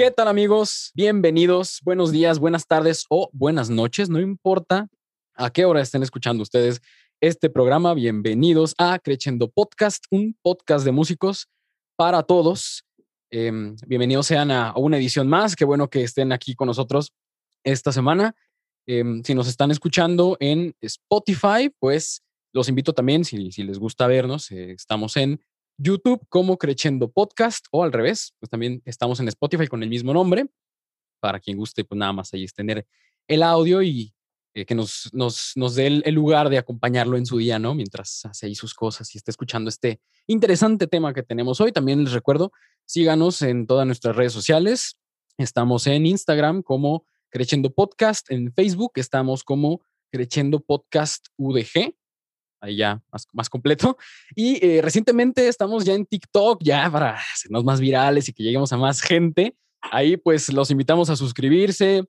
¿Qué tal amigos? Bienvenidos, buenos días, buenas tardes o buenas noches, no importa a qué hora estén escuchando ustedes este programa. Bienvenidos a Crescendo Podcast, un podcast de músicos para todos. Em, bienvenidos sean a, una edición más. Qué bueno que estén aquí con nosotros esta semana. Em, si nos están escuchando en Spotify, pues los invito también, si, si les gusta vernos, eh, estamos en YouTube como Crescendo Podcast o al revés, pues también estamos en Spotify con el mismo nombre. Para quien guste, pues nada más ahí es tener el audio y eh, que nos, nos, nos dé el, lugar de acompañarlo en su día, ¿no? Mientras hace ahí sus cosas y está escuchando este interesante tema que tenemos hoy. También les recuerdo, síganos en todas nuestras redes sociales. Estamos en Instagram como Crescendo Podcast, en Facebook estamos como Crescendo Podcast UDG ahí ya más, más completo. Y eh, recientemente estamos ya en TikTok, ya para hacernos más virales y que lleguemos a más gente. Ahí pues los invitamos a suscribirse,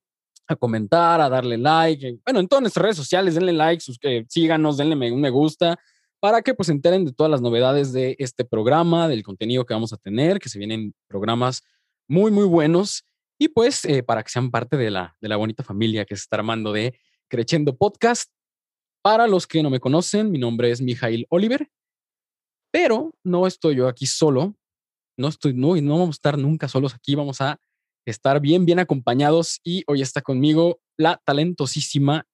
a comentar, a darle like. Bueno, en todas nuestras redes sociales, denle like, eh, síganos, denle un me gusta para que pues se enteren de todas las novedades de este programa, del contenido que vamos a tener, que se vienen programas muy, muy buenos y pues eh, para que sean parte de la, de la bonita familia que se está armando de Creciendo Podcast. Para los que no me conocen, mi nombre es Mijail Oliver, pero no estoy yo aquí solo. No estoy, no, no vamos a estar nunca solos aquí, vamos a estar bien, bien acompañados. Y hoy está conmigo la talentosísima,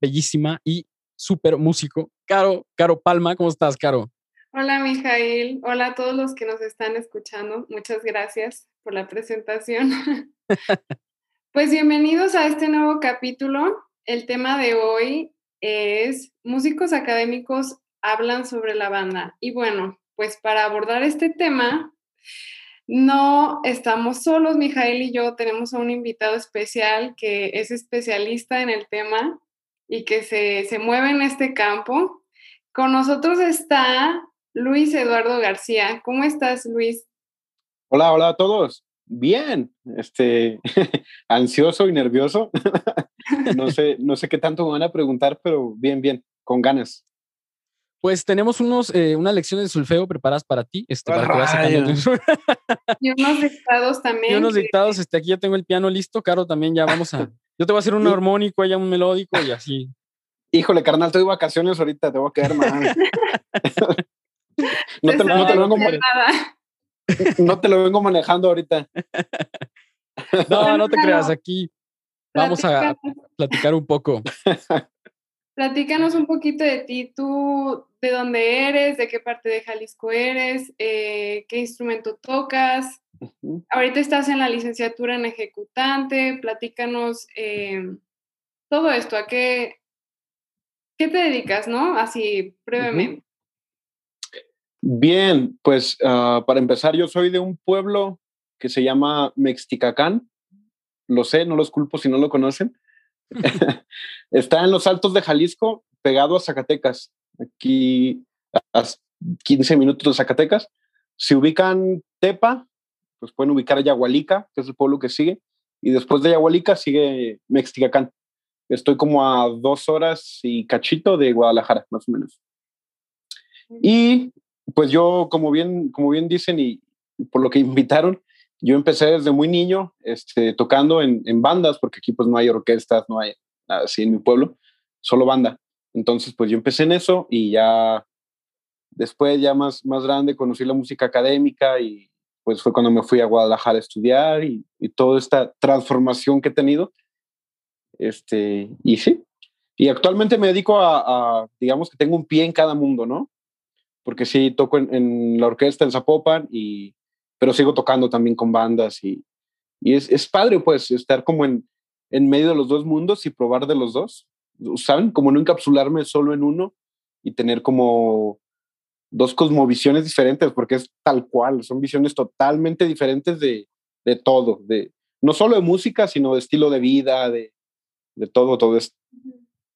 bellísima y súper músico, Caro, Caro Palma. ¿Cómo estás, Caro? Hola, Mijail. Hola a todos los que nos están escuchando. Muchas gracias por la presentación. pues bienvenidos a este nuevo capítulo. El tema de hoy es músicos académicos hablan sobre la banda. Y bueno, pues para abordar este tema, no estamos solos, Mijael y yo tenemos a un invitado especial que es especialista en el tema y que se, se mueve en este campo. Con nosotros está Luis Eduardo García. ¿Cómo estás, Luis? Hola, hola a todos. Bien, este, ansioso y nervioso. no, sé, no sé qué tanto me van a preguntar, pero bien, bien, con ganas. Pues tenemos unos, eh, unas lecciones de solfeo preparadas para ti. Este, para y unos dictados también. Y unos dictados, este, aquí ya tengo el piano listo, Caro, también ya vamos a... Yo te voy a hacer un armónico, ella un melódico y así. Híjole, carnal, estoy de vacaciones ahorita, te voy a quedar mal. no, te, no, te, lo vengo no te lo vengo manejando ahorita. No, no te creas, aquí vamos a platicar un poco. Platícanos un poquito de ti, tú, de dónde eres, de qué parte de Jalisco eres, eh, qué instrumento tocas. Ahorita estás en la licenciatura en ejecutante, platícanos em, todo esto, ¿a qué, qué te dedicas, no? Así brevemente. Bien, pues ah, para empezar, yo soy de un pueblo que se llama Mexticacán. Lo sé, no los culpo si no lo conocen. Está en los altos de Jalisco, pegado a Zacatecas. Aquí a 15 minutos de Zacatecas. Si ubican Tepa, pues pueden ubicar a Yagualica, que es el pueblo que sigue. Y después de Yagualica sigue Mexticacán. Estoy como a dos horas y cachito de Guadalajara, más o menos. Y pues yo, como bien, como bien dicen y por lo que invitaron, yo empecé desde muy niño este, tocando en, bandas, porque aquí pues no hay orquestas, no hay así en mi pueblo, solo banda. Entonces pues yo empecé en eso y ya después ya más, más grande conocí la música académica y pues fue cuando me fui a Guadalajara a estudiar y, y toda esta transformación que he tenido. Este, y sí, y actualmente me dedico a, digamos que tengo un pie en cada mundo, ¿no? Porque sí toco en, la orquesta en Zapopan, y, pero sigo tocando también con bandas y, y es, es, padre pues estar como en, en medio de los dos mundos y probar de los dos, ¿saben? Como no encapsularme solo en uno y tener como dos cosmovisiones diferentes, porque es tal cual, son visiones totalmente diferentes de, de todo, de, no solo de música, sino de estilo de vida, de, de todo, todo es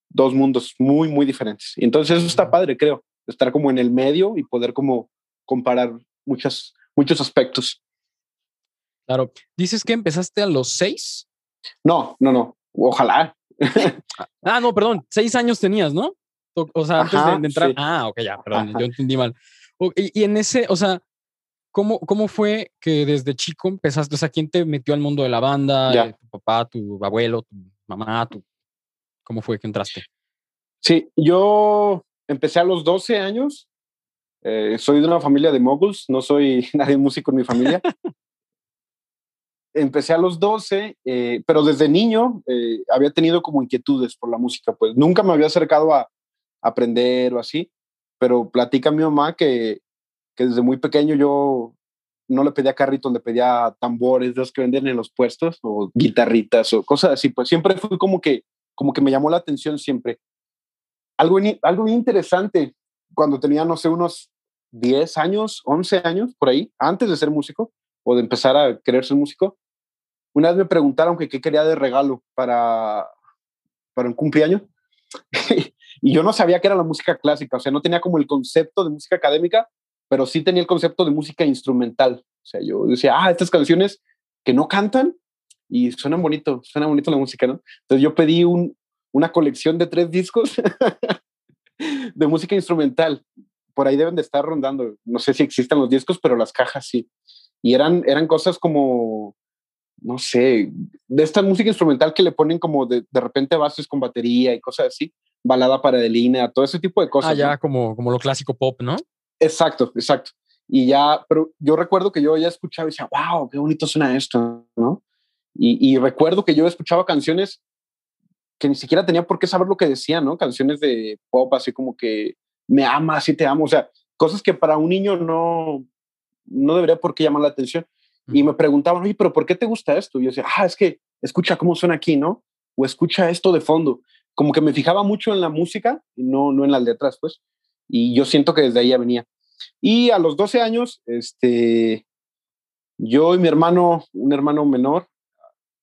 dos mundos muy, muy diferentes. Y entonces eso está padre, creo estar como en el medio y poder como comparar muchas, muchos aspectos. Claro. ¿Dices que empezaste a los seis? No, no, no. Ojalá. ah, no, perdón. Seis años tenías, ¿no? O sea, antes de, entrar. Ah, ok, ya, perdón, yo entendí mal. Y, y, en ese, o sea, ¿cómo, ¿cómo fue que desde chico empezaste? O sea, ¿quién te metió al mundo de la banda? Ya. Eh, ¿Tu papá, tu abuelo, tu mamá? Tu... ¿Cómo fue que entraste? Sí, yo empecé a los 12 años. Eh, soy de una familia de moguls, no soy nadie músico en mi familia. empecé a los 12, eh, pero desde niño eh, había tenido como inquietudes por la música, pues nunca me había acercado a aprender o así, pero platica mi mamá que, que desde muy pequeño yo no le pedía carrito, le pedía tambores de los que venden en los puestos o guitarritas o cosas así, pues siempre fui como que, como que me llamó la atención siempre. Algo, algo bien interesante, cuando tenía, no sé, unos 10 años, 11 años, por ahí, antes de ser músico o de empezar a querer ser músico, una vez me preguntaron que qué quería de regalo para, para un cumpleaños. y yo no sabía que era la música clásica, o sea, no tenía como el concepto de música académica, pero sí tenía el concepto de música instrumental. O sea, yo decía, ah, estas canciones que no cantan y suenan bonito, suena bonito la música, ¿no? Entonces yo pedí un, una colección de tres discos de música instrumental. Por ahí deben de estar rondando. No sé si existen los discos, pero las cajas sí. Y eran, eran cosas como, no sé, de esta música instrumental que le ponen como de, de repente bases con batería y cosas así, balada para de línea, todo ese tipo de cosas. Ah, ya, ¿no? como, como lo clásico pop, ¿no? Exacto, exacto. Y ya, pero yo recuerdo que yo ya escuchaba y decía, wow, qué bonito suena esto, ¿no? Y, y recuerdo que yo escuchaba canciones que ni siquiera tenía por qué saber lo que decían, ¿no? Canciones de pop, así como que me ama, así te amo, o sea, cosas que para un niño no, no debería por qué llamar la atención. Y me preguntaban, oye, pero ¿por qué te gusta esto? Y yo decía, ah, es que escucha cómo suena aquí, ¿no? O escucha esto de fondo. Como que me fijaba mucho en la música y no, no en las letras, pues. Y yo siento que desde ahí ya venía. Y a los 12 años, este, yo y mi hermano, un hermano menor,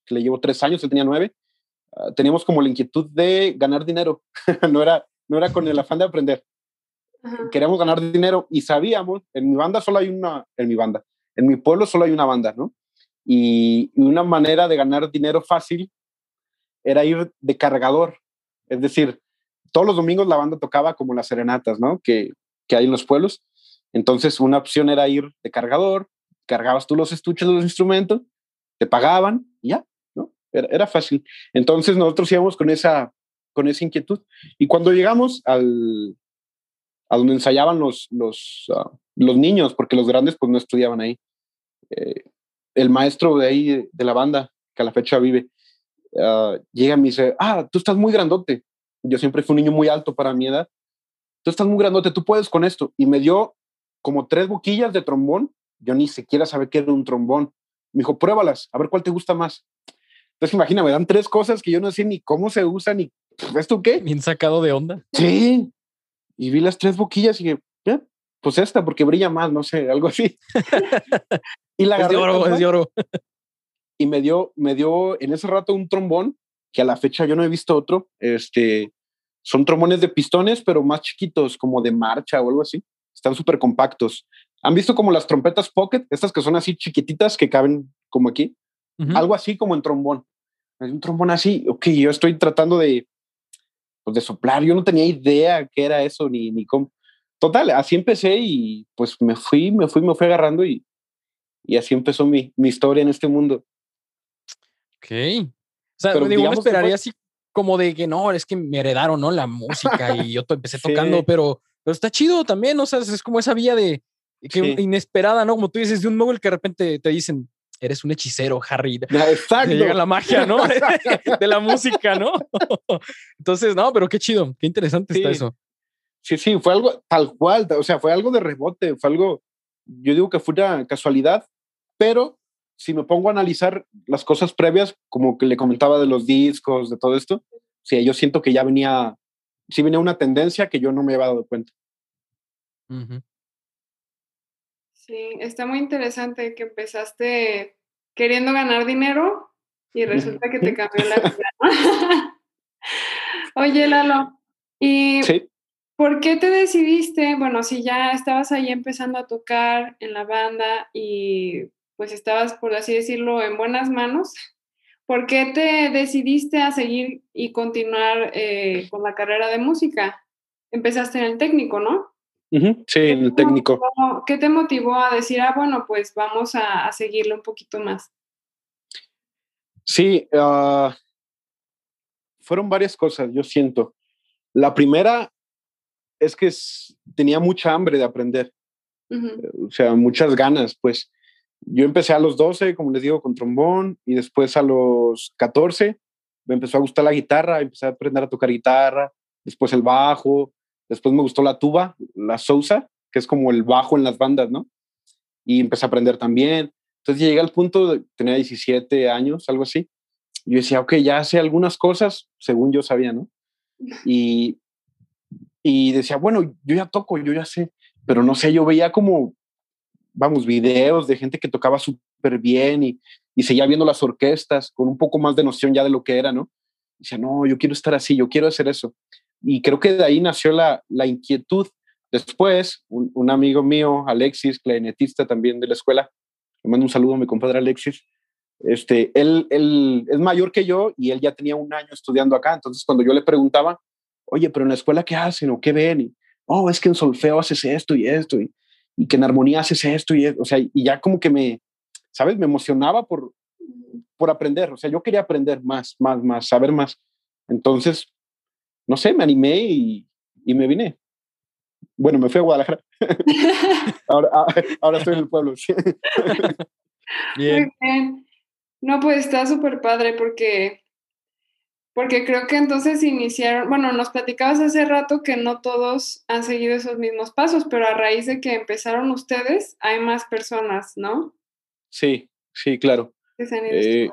que le llevo tres años, él tenía nueve, uh, teníamos como la inquietud de ganar dinero. no, era, no era con el afán de aprender. Ajá. Queríamos ganar dinero y sabíamos, en mi banda solo hay una, en mi banda, en mi pueblo solo hay una banda, ¿no? Y, y una manera de ganar dinero fácil era ir de cargador. Es decir, todos los domingos la banda tocaba como las serenatas, ¿no? Que, que hay en los pueblos. Entonces, una opción era ir de cargador, cargabas tú los estuches de los instrumentos, te pagaban y ya. Era, fácil. Entonces, nosotros íbamos con esa, con esa inquietud. Y cuando llegamos al, a donde ensayaban los, los, uh, los niños, porque los grandes pues no estudiaban ahí, eh, el maestro de ahí, de la banda, que a la fecha vive, uh, llega y me dice, ah, tú estás muy grandote. Yo siempre fui un niño muy alto para mi edad. Tú estás muy grandote, tú puedes con esto. Y me dio como tres boquillas de trombón. Yo ni siquiera sabía qué era un trombón. Me dijo, pruébalas, a ver cuál te gusta más. Entonces, imagina, me dan tres cosas que yo no sé ni cómo se usan, ni esto qué. Bien sacado de onda. Sí. Y vi las tres boquillas y dije, eh, pues esta, porque brilla más, no sé, algo así. y la es de oro, es de oro. y me dio, me dio en ese rato un trombón que a la fecha yo no he visto otro. Este, son trombones de pistones, pero más chiquitos, como de marcha o algo así. Están súper compactos. ¿Han visto como las trompetas pocket? Estas que son así chiquititas que caben como aquí. Uh -huh. Algo así como en trombón. Es un trombón así. Ok, yo estoy tratando de, pues, de soplar. Yo no tenía idea qué era eso ni, ni cómo. Total, así empecé y pues me fui, me fui, me fui agarrando y, y así empezó mi, mi historia en este mundo. Ok. O sea, Pero digo, uno esperaría fue... así como de que no, es que me heredaron, ¿no? La música y yo empecé tocando, sí. pero, pero está chido también, o sea, es como esa vía de que sí. inesperada, ¿no? Como tú dices, de un mogul que de repente te dicen, eres un hechicero, Harry. Exacto. Te llega la magia, ¿no? de la música, ¿no? Entonces, no, pero qué chido, qué interesante sí. está eso. Sí, sí, fue algo tal cual, o sea, fue algo de rebote, fue algo, yo digo que fue una casualidad, pero si me pongo a analizar las cosas previas, como que le comentaba de los discos, de todo esto, sí, yo siento que ya venía, sí venía una tendencia que yo no me había dado cuenta. Uh -huh. Sí, está muy interesante que empezaste queriendo ganar dinero y resulta que te cambió la vida. Oye, Lalo, ¿y sí. por qué te decidiste? Bueno, si ya estabas ahí empezando a tocar en la banda y pues estabas, por así decirlo, en buenas manos, ¿por qué te decidiste a seguir y continuar eh, con la carrera de música? Empezaste en el técnico, ¿no? Sí, el técnico. ¿Qué te motivó a decir, ah, bueno, pues vamos a, a seguirlo un poquito más? Sí, uh, fueron varias cosas, yo siento. La primera es que tenía mucha hambre de aprender, o sea, muchas ganas, pues. Yo empecé a los 12, como les digo, con trombón y después a los 14 me empezó a gustar la guitarra, empecé a aprender a tocar guitarra, después el bajo, después me gustó la tuba, la sousa, que es como el bajo en las bandas, ¿no? Y empecé a aprender también. Entonces llegué al punto de, tenía 17 años, algo así, yo decía, ok, ya sé algunas cosas, según yo sabía, ¿no? Y, y decía, bueno, yo ya toco, yo ya sé, pero no sé, yo veía como, vamos, videos de gente que tocaba súper bien y, y seguía viendo las orquestas con un poco más de noción ya de lo que era, ¿no? Y decía, no, yo quiero estar así, yo quiero hacer eso. Y creo que de ahí nació la, la inquietud. Después, un, amigo mío, Alexis, clarinetista también de la escuela, le mando un saludo a mi compadre Alexis, este, él, él es mayor que yo y él ya tenía un año estudiando acá. Entonces, cuando yo le preguntaba, oye, pero en la escuela, ¿qué hacen o qué ven? Y, oh, es que en solfeo haces esto y esto, y, y que en armonía haces esto y esto. O sea, y ya como que me, ¿sabes? Me emocionaba por, por aprender. O sea, yo quería aprender más, más, más, saber más. Entonces, no sé, me animé y, y me vine. Bueno, me fui a Guadalajara. ahora, ahora estoy en el pueblo. bien. Muy bien. No, pues está súper padre porque, porque creo que entonces iniciaron, bueno, nos platicabas hace rato que no todos han seguido esos mismos pasos, pero a raíz de que empezaron ustedes, hay más personas, ¿no? Sí, sí, claro. Eh,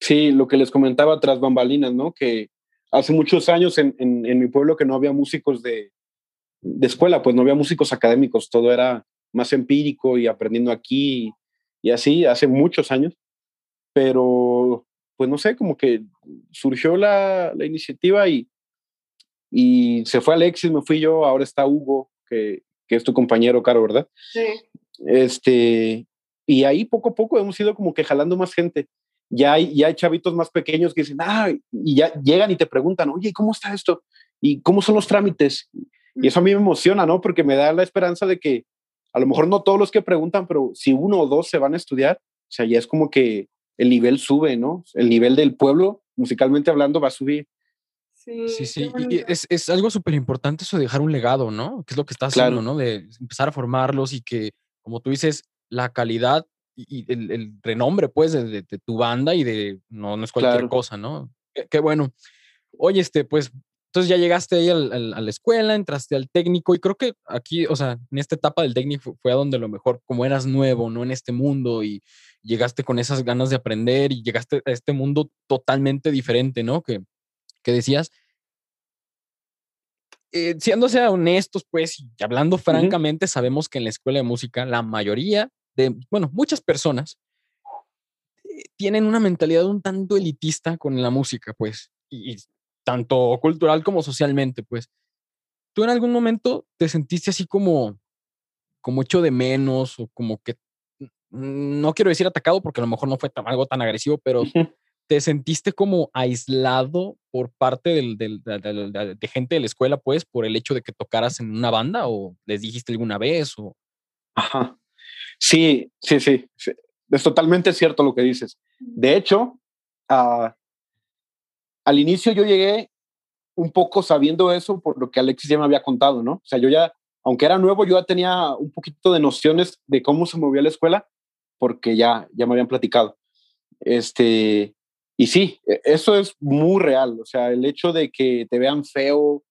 sí, lo que les comentaba tras bambalinas, ¿no? Que hace muchos años en, en, mi pueblo que no había músicos de, de escuela, pues no había músicos académicos, todo era más empírico y aprendiendo aquí y así hace muchos años, pero pues no sé, como que surgió la, la iniciativa y, y se fue Alexis, me fui yo, ahora está Hugo, que, que es tu compañero, Caro, ¿verdad? Sí. Este, y ahí poco a poco hemos ido como que jalando más gente. Ya hay, ya hay chavitos más pequeños que dicen, ah, y ya llegan y te preguntan, oye, ¿cómo está esto? ¿Y cómo son los trámites? Y eso a mí me emociona, ¿no? Porque me da la esperanza de que a lo mejor no todos los que preguntan, pero si uno o dos se van a estudiar, o sea, ya es como que el nivel sube, ¿no? El nivel del pueblo, musicalmente hablando, va a subir. Sí, sí, sí. Y es, es algo súper importante eso de dejar un legado, ¿no? Que es lo que está haciendo, ¿no? De empezar a formarlos y que, como tú dices, la calidad y, el, el, renombre, pues, de, de, de, tu banda y de, no, no es cualquier claro. cosa, ¿no? Qué, qué, bueno. Oye, este, pues, entonces ya llegaste ahí al, al, a la escuela, entraste al técnico y creo que aquí, o sea, en esta etapa del técnico fue a donde lo mejor, como eras nuevo, ¿no? En este mundo y llegaste con esas ganas de aprender y llegaste a este mundo totalmente diferente, ¿no? Que, que decías. Eh, siéndose honestos, pues, y hablando francamente, uh -huh. sabemos que en la escuela de música la mayoría de, bueno, muchas personas eh, tienen una mentalidad un tanto elitista con la música, pues, y, y tanto cultural como socialmente, pues. ¿Tú en algún momento te sentiste así como, como hecho de menos o como que, no quiero decir atacado porque a lo mejor no fue tan, algo tan agresivo, pero uh -huh. te sentiste como aislado por parte del, del, de, gente de la escuela, pues, por el hecho de que tocaras en una banda o les dijiste alguna vez o... Ajá. Sí, sí, sí. Es totalmente cierto lo que dices. De hecho, uh, al inicio yo llegué un poco sabiendo eso por lo que Alexis ya me había contado, ¿no? O sea, yo ya, aunque era nuevo, yo ya tenía un poquito de nociones de cómo se movía la escuela porque ya, ya me habían platicado. Este, y sí, e, eso es muy real, o sea, el hecho de que te vean feo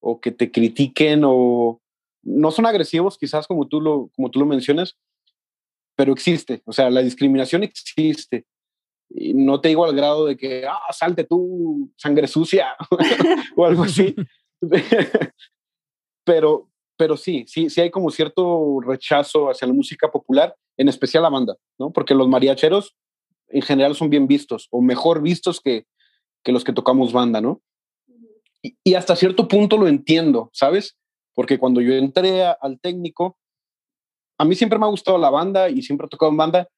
o que te critiquen o no son agresivos quizás como tú lo, como tú lo mencionas, pero existe, o sea, la discriminación existe y no te digo al grado de que, ah, salte tú, sangre sucia, o algo así. pero, pero sí, sí, sí hay como cierto rechazo hacia la música popular, en especial la banda, ¿no? Porque los mariacheros en general son bien vistos, o mejor vistos que, que los que tocamos banda, ¿no? Y, y, hasta cierto punto lo entiendo, ¿sabes? Porque cuando yo entré a, al técnico, a mí siempre me ha gustado la banda y siempre he tocado en banda,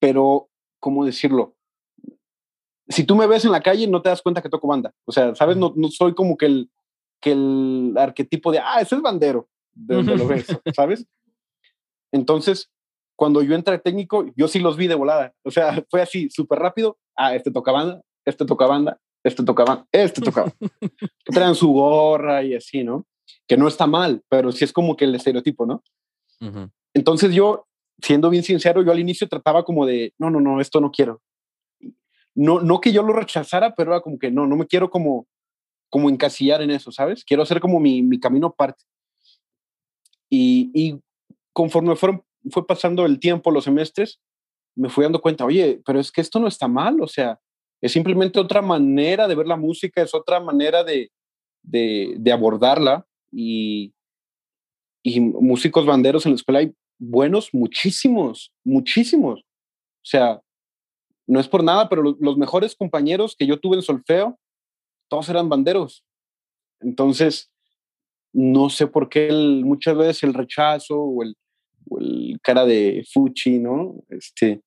pero, ¿cómo decirlo? si tú me ves en la calle, no te das cuenta que toco banda. O sea, ¿sabes? No, no soy como que el que el arquetipo de, ah, eso es bandero, de donde lo ves, ¿sabes? Entonces, cuando yo entré técnico, yo sí los vi de volada. O sea, fue así, súper rápido. Ah, este toca banda, este toca banda, este toca banda, este toca. Traen su gorra y así, ¿no? Que no está mal, pero sí es como que el estereotipo, ¿no? Entonces yo, siendo bien sincero, yo al inicio trataba como de, no, no, no, esto no quiero. No, no que yo lo rechazara, pero era como que no, no me quiero como, como encasillar en eso, ¿sabes? Quiero hacer como mi, mi camino aparte. Y, y conforme fueron, fue pasando el tiempo, los semestres, me fui dando cuenta, oye, pero es que esto no está mal, o sea, es simplemente otra manera de ver la música, es otra manera de, de, de abordarla y, y músicos banderos en la escuela hay buenos, muchísimos, muchísimos. O sea, no es por nada, pero los, mejores compañeros que yo tuve en solfeo, todos eran banderos. Entonces, no sé por qué muchas veces el rechazo o el, cara de fuchi, ¿no? Este,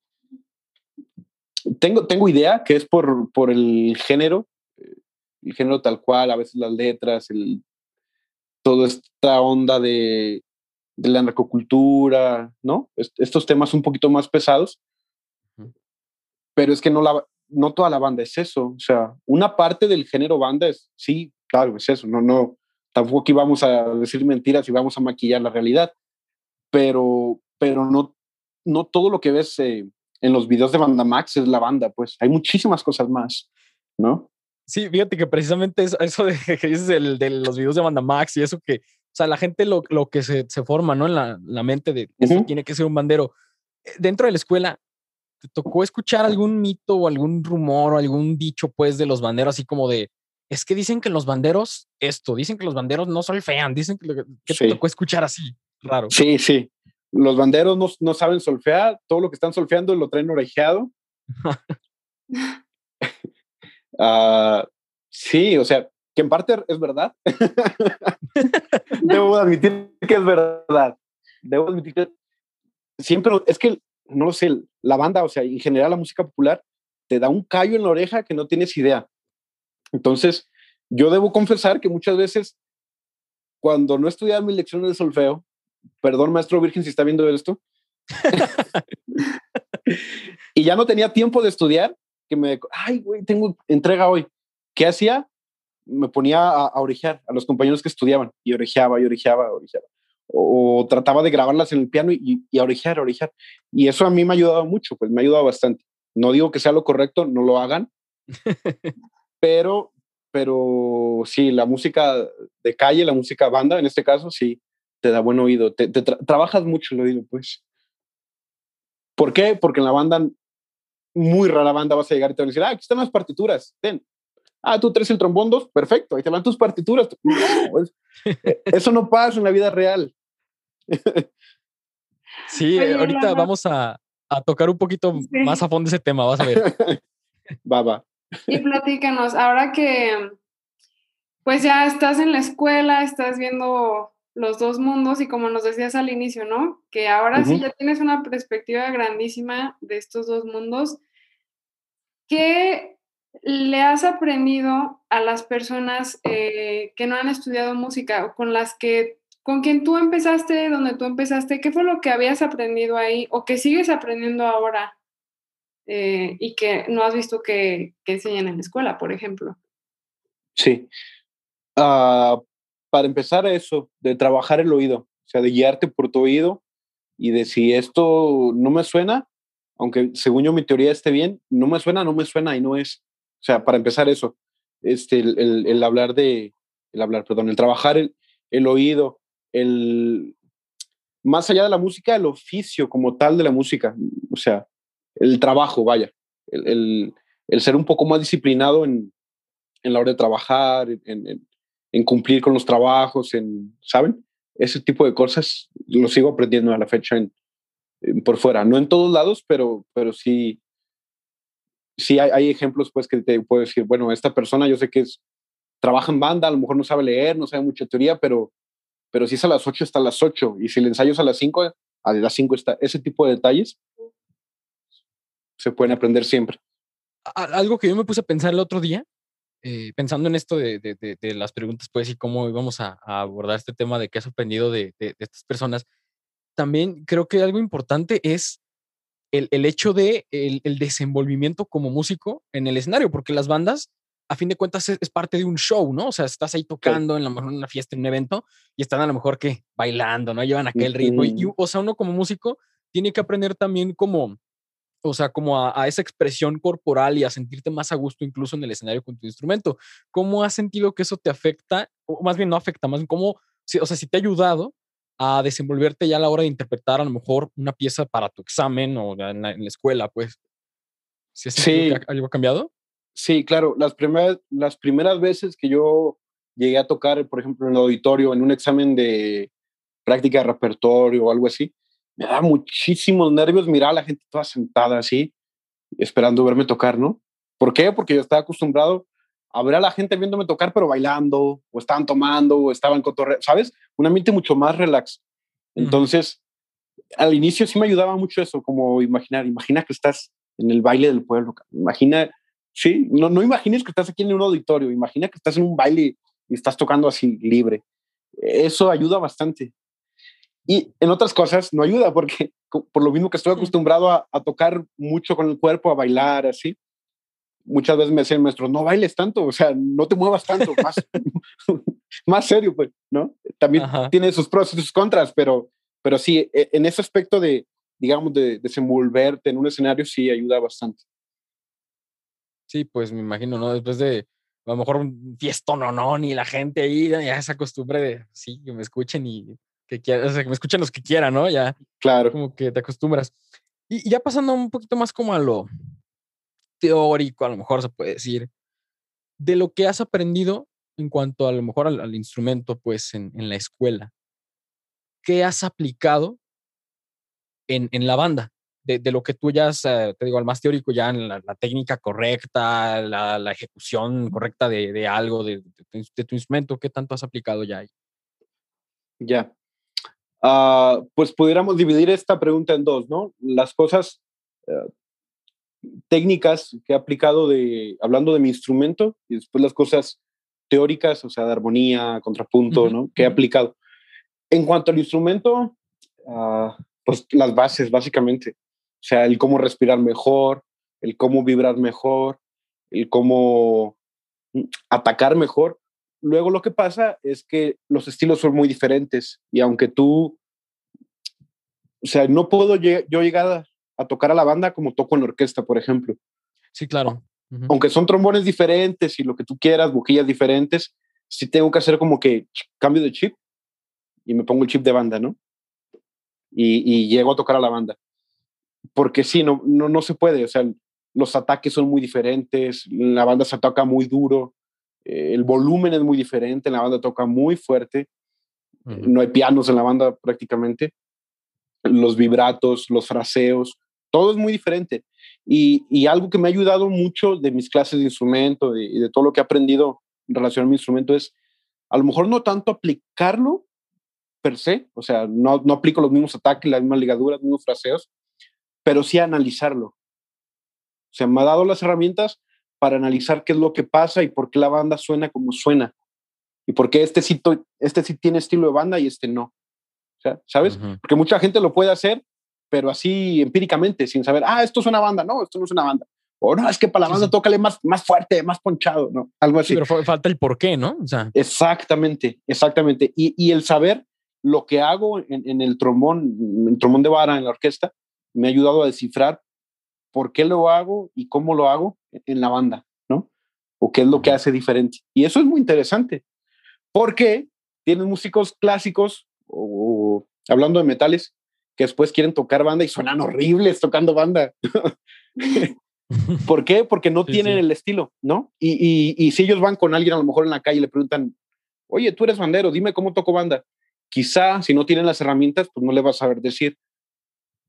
tengo, tengo idea que es por, por el género, el género tal cual, a veces las letras, el, toda esta onda de, de la narcocultura, ¿no? estos temas un poquito más pesados. Pero es que no, la, no toda la banda es eso. O sea, una parte del género banda es, sí, claro, es eso. No, no, tampoco aquí vamos a decir mentiras y vamos a maquillar la realidad. Pero, pero no, no todo lo que ves eh, en los videos de Banda Max es la banda, pues hay muchísimas cosas más, ¿no? Sí, fíjate que precisamente eso, eso de que dices el, de los videos de Banda Max y eso que sea, la gente lo, lo que se, se, forma, ¿no? En la, la mente de esto tiene que ser un bandero. Eh, dentro de la escuela, ¿te tocó escuchar algún mito o algún rumor o algún dicho, pues, de los banderos, así como de, es que dicen que los banderos, esto, dicen que los banderos no solfean, dicen que, que te tocó escuchar así, raro. Sí, sí. Los banderos no, no saben solfear, todo lo que están solfeando lo traen orejeado. uh, sí, o sea, que en parte es verdad. Debo admitir que es verdad. Debo admitir que siempre, es que, no lo sé, la banda, o sea, en general la música popular, te da un callo en la oreja que no tienes idea. Entonces, yo debo confesar que muchas veces, cuando no estudiaba mis lecciones de solfeo, perdón, maestro Virgen, si está viendo esto, y ya no tenía tiempo de estudiar, que me, ay, güey, tengo entrega hoy. ¿Qué hacía? Me ponía a, a, orejear a los compañeros que estudiaban y orejeaba y orejeaba, orejeaba. O, trataba de grabarlas en el piano y, y a orejear, orejear. Y eso a mí me ha ayudado mucho, pues me ha ayudado bastante. No digo que sea lo correcto, no lo hagan, pero, pero sí, la música de calle, la música banda, en este caso, sí, te da buen oído. Te, trabajas mucho el oído, pues. ¿Por qué? Porque en la banda, muy rara banda, vas a llegar y te van a decir, ah, aquí están las partituras, ten, Ah, tú traes el trombón dos, perfecto, ahí te van tus partituras. Pues, e, eso no pasa en la vida real. Sí, ahorita vamos a, a, tocar un poquito más a fondo ese tema, vas a ver. va, va. Y platícanos, ahora que pues ya estás en la escuela, estás viendo los dos mundos y como nos decías al inicio, ¿no? Que ahora sí ya tienes una perspectiva grandísima de estos dos mundos. ¿Qué le has aprendido a las personas eh, que no han estudiado música o con las que, con quien tú empezaste, donde tú empezaste, qué fue lo que habías aprendido ahí o que sigues aprendiendo ahora eh, y que no has visto que, que, enseñan en la escuela, por ejemplo? Sí. Uh, para empezar eso, de trabajar el oído, o sea, de guiarte por tu oído y de si esto no me suena, aunque según yo mi teoría esté bien, no me suena, no me suena y no es. O sea, para empezar eso, este, el, el, hablar de, el hablar, perdón, el trabajar el, el, oído, el, más allá de la música, el oficio como tal de la música, o sea, el trabajo, vaya, el, el ser un poco más disciplinado en, en la hora de trabajar, en, en, cumplir con los trabajos, en, ¿saben? Ese tipo de cosas lo sigo aprendiendo a la fecha en, por fuera, no en todos lados, pero, pero sí, sí hay, ejemplos pues que te puedo decir, bueno, esta persona yo sé que trabaja en banda, a lo mejor no sabe leer, no sabe mucha teoría, pero, pero si es a las 8 está a las 8 y si el ensayo es a las 5, a las 5 está. Ese tipo de detalles se pueden aprender siempre. Algo que yo me puse a pensar el otro día eh, pensando en esto de, de, las preguntas, pues, y cómo íbamos a, abordar este tema de qué has aprendido de, estas personas, también creo que algo importante es el, el hecho de el, el, desenvolvimiento como músico en el escenario, porque las bandas, a fin de cuentas, es, parte de un show, ¿no? O sea, estás ahí tocando en, la, en una fiesta, en un evento, y están a lo mejor que bailando, ¿no? Llevan aquel ritmo. Y, o sea, uno como músico tiene que aprender también como o sea, como a, esa expresión corporal y a sentirte más a gusto incluso en el escenario con tu instrumento. ¿Cómo has sentido que eso te afecta? O más bien no afecta, más bien cómo, o sea, si te ha ayudado a desenvolverte ya a la hora de interpretar a lo mejor una pieza para tu examen o en la, escuela, pues. ¿Sí, sí. algo ha cambiado? Sí, claro. Las primeras, las primeras veces que yo llegué a tocar, por ejemplo, en el auditorio, en un examen de práctica de repertorio o algo así, me da muchísimos nervios mirar a la gente toda sentada así, esperando verme tocar, ¿no? ¿Por qué? Porque yo estaba acostumbrado a la gente viéndome tocar, pero bailando, o estaban tomando, o estaban cotorreando, ¿sabes? Un ambiente mucho más relax. Entonces, al inicio sí me ayudaba mucho eso, como imaginar, imagina que estás en el baile del pueblo, imagina, sí, no, no imagines que estás aquí en un auditorio, imagina que estás en un baile y estás tocando así libre. Eso ayuda bastante. Y en otras cosas no ayuda porque por lo mismo que estoy acostumbrado a, tocar mucho con el cuerpo, a bailar, así, muchas veces me decían maestros, no bailes tanto, o sea, no te muevas tanto, más, más serio, pues, ¿no? También tiene sus pros y sus contras, pero, pero sí, e, en ese aspecto de, digamos, de desenvolverte en un escenario, sí ayuda bastante. Sí, pues me imagino, ¿no? Después de a lo mejor un fiestón o no, ni la gente ahí ya esa costumbre de, sí, que me escuchen y que quieran, o sea, que me escuchen los que quieran, ¿no? Ya. Claro. Como que te acostumbras. Y, ya pasando un poquito más como a lo teórico, a lo mejor se puede decir, de lo que has aprendido en cuanto a lo mejor al, instrumento, pues en, en, la escuela, ¿qué has aplicado en, en la banda? De, de, lo que tú ya has, eh, te digo, al más teórico, ya en la, técnica correcta, la, la, ejecución correcta de, de algo, de, de, tu instrumento, ¿qué tanto has aplicado ya ahí? Ya. Ah, pues pudiéramos dividir esta pregunta en dos, ¿no? Las cosas eh, técnicas que he aplicado de, hablando de mi instrumento, y después las cosas teóricas, o sea, de armonía, contrapunto, ¿no? Que he aplicado. En cuanto al instrumento, uh, pues las bases, básicamente. O sea, el cómo respirar mejor, el cómo vibrar mejor, el cómo mm, atacar mejor. Luego lo que pasa es que los estilos son muy diferentes y aunque tú, o sea, no puedo yo llegar a, tocar a la banda como toco en la orquesta, por ejemplo. Sí, claro. Aunque son trombones diferentes y lo que tú quieras, buquillas diferentes, sí tengo que hacer como que cambio de chip y me pongo el chip de banda, ¿no? Y, y llego a tocar a la banda. Porque sí, no, no, no se puede, o sea, los ataques son muy diferentes, la banda se ataca muy duro, eh, el volumen es muy diferente, la banda toca muy fuerte, no hay pianos en la banda prácticamente, los vibratos, los fraseos, todo es muy diferente. Y, algo que me ha ayudado mucho de mis clases de instrumento y de, todo lo que he aprendido en relación a mi instrumento es, a lo mejor no tanto aplicarlo per se, o sea, no, no aplico los mismos ataques, las mismas ligaduras, los mismos fraseos, pero sí analizarlo. O sea, me ha dado las herramientas para analizar qué es lo que pasa y por qué la banda suena como suena. Y por qué este sí, este sí tiene estilo de banda y este no. O sea, ¿sabes? Porque mucha gente lo puede hacer, pero así empíricamente, sin saber, ah, esto es una banda. No, esto no es una banda. O no, es que para la banda tócale más, más fuerte, más ponchado, ¿no? Algo así. pero falta el por qué, ¿no? O sea. Exactamente, exactamente. Y, y el saber lo que hago en, en, el trombón, en el trombón de vara, en la orquesta, me ha ayudado a descifrar por qué lo hago y cómo lo hago en la banda, ¿no? O qué es lo que hace diferente. Y eso es muy interesante, porque tienes músicos clásicos, o, hablando de metales, que después quieren tocar banda y suenan horribles tocando banda. ¿Por qué? Porque no tienen el estilo, ¿no? Y, y, si ellos van con alguien a lo mejor en la calle y le preguntan, oye, tú eres bandero, dime cómo toco banda. Quizá si no tienen las herramientas, pues no le vas a saber decir,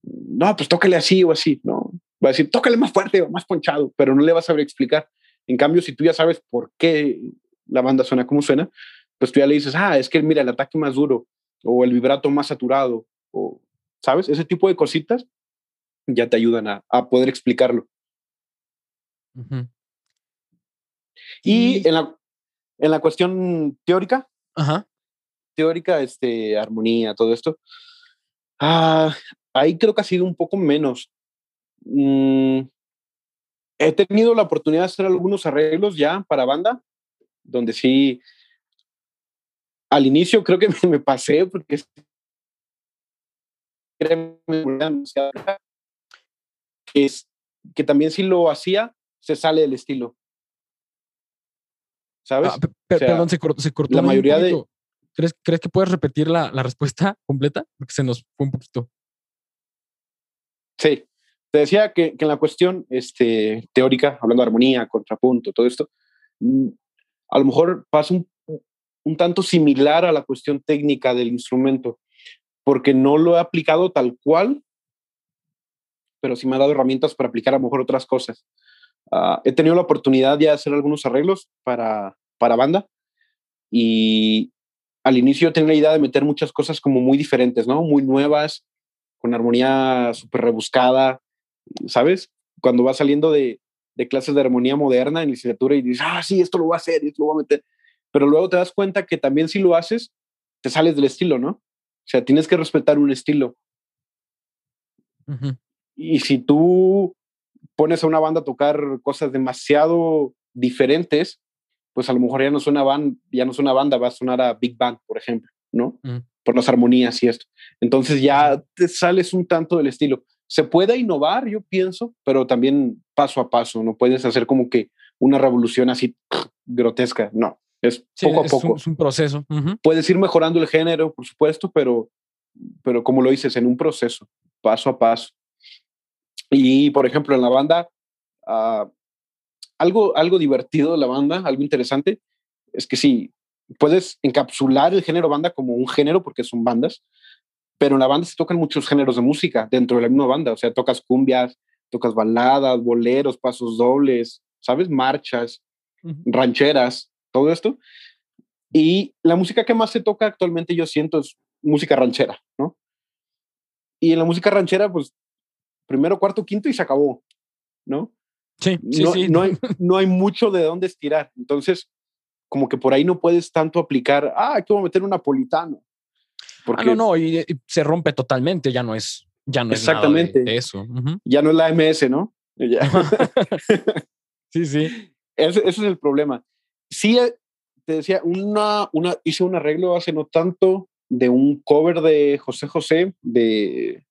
no, pues tócale así o así, ¿no? va a decir, tócale más fuerte o más ponchado, pero no le vas a saber explicar. En cambio, si tú ya sabes por qué la banda suena como suena, pues tú ya le dices, ah, es que mira, el ataque más duro o el vibrato más saturado, o, ¿sabes? Ese tipo de cositas ya te ayudan a, poder explicarlo. Y, en, la, en la cuestión teórica, Ajá. teórica, este, armonía, todo esto, ah, ahí creo que ha sido un poco menos. Mm, he tenido la oportunidad de hacer algunos arreglos ya para banda, donde sí, al inicio creo que me, me pasé porque es que también si lo hacía, se sale del estilo. ¿Sabes? Ah, O sea, perdón, se cortó, se cortó la mayoría de-. ¿Crees, ¿Crees que puedes repetir la, la respuesta completa? Porque se nos fue un poquito. Sí, te decía que, que en la cuestión este, teórica, hablando de armonía, contrapunto, todo esto, mm, a lo mejor pasa un, un tanto similar a la cuestión técnica del instrumento, porque no lo he aplicado tal cual, pero sí me ha dado herramientas para aplicar a lo mejor otras cosas. Ah, he tenido la oportunidad ya de hacer algunos arreglos para, para banda y al inicio tenía la idea de meter muchas cosas como muy diferentes, ¿no? Muy nuevas, con armonía súper rebuscada, ¿sabes? Cuando vas saliendo de, de clases de armonía moderna en licenciatura y dices, ah, sí, esto lo voy a hacer, esto lo voy a meter. Pero luego te das cuenta que también si lo haces, te sales del estilo, ¿no? O sea, tienes que respetar un estilo. Ujú. Y si tú pones a una banda a tocar cosas demasiado diferentes, pues a lo mejor ya no suena banda, ya no suena banda, va a sonar a Big Band, por ejemplo, ¿no? Mm. Por las armonías y esto. Entonces ya te sales un tanto del estilo. Se puede innovar, yo pienso, pero también paso a paso. No puedes hacer como que una revolución así grotesca. No, es Sí, poco a es, poco. Un, es un proceso. Ujú. Puedes ir mejorando el género, por supuesto, pero, pero como lo dices, en un proceso, paso a paso. Y, por ejemplo, en la banda, ah, algo, algo divertido de la banda, algo interesante, es que sí, puedes encapsular el género banda como un género, porque son bandas, pero en la banda se tocan muchos géneros de música dentro de la misma banda, o sea, tocas cumbias, tocas baladas, boleros, pasos dobles, ¿sabes? Marchas, rancheras, todo esto. Y la música que más se toca actualmente, yo siento, es música ranchera, ¿no? Y en la música ranchera, pues, primero, cuarto, quinto y se acabó, ¿no? Sí, sí, no, sí. no hay, no hay mucho de dónde estirar. Entonces, como que por ahí no puedes tanto aplicar, ah, aquí voy a meter un napolitano. Ah, no, no, y, y se rompe totalmente, ya no es, ya no es nada de- Exactamente. de, eso. Ya no es la MS, ¿no? Ya. Sí, sí. ese, ese es el problema. Sí, eh, te decía, una, una, hice un arreglo hace no tanto de un cover de José José, de...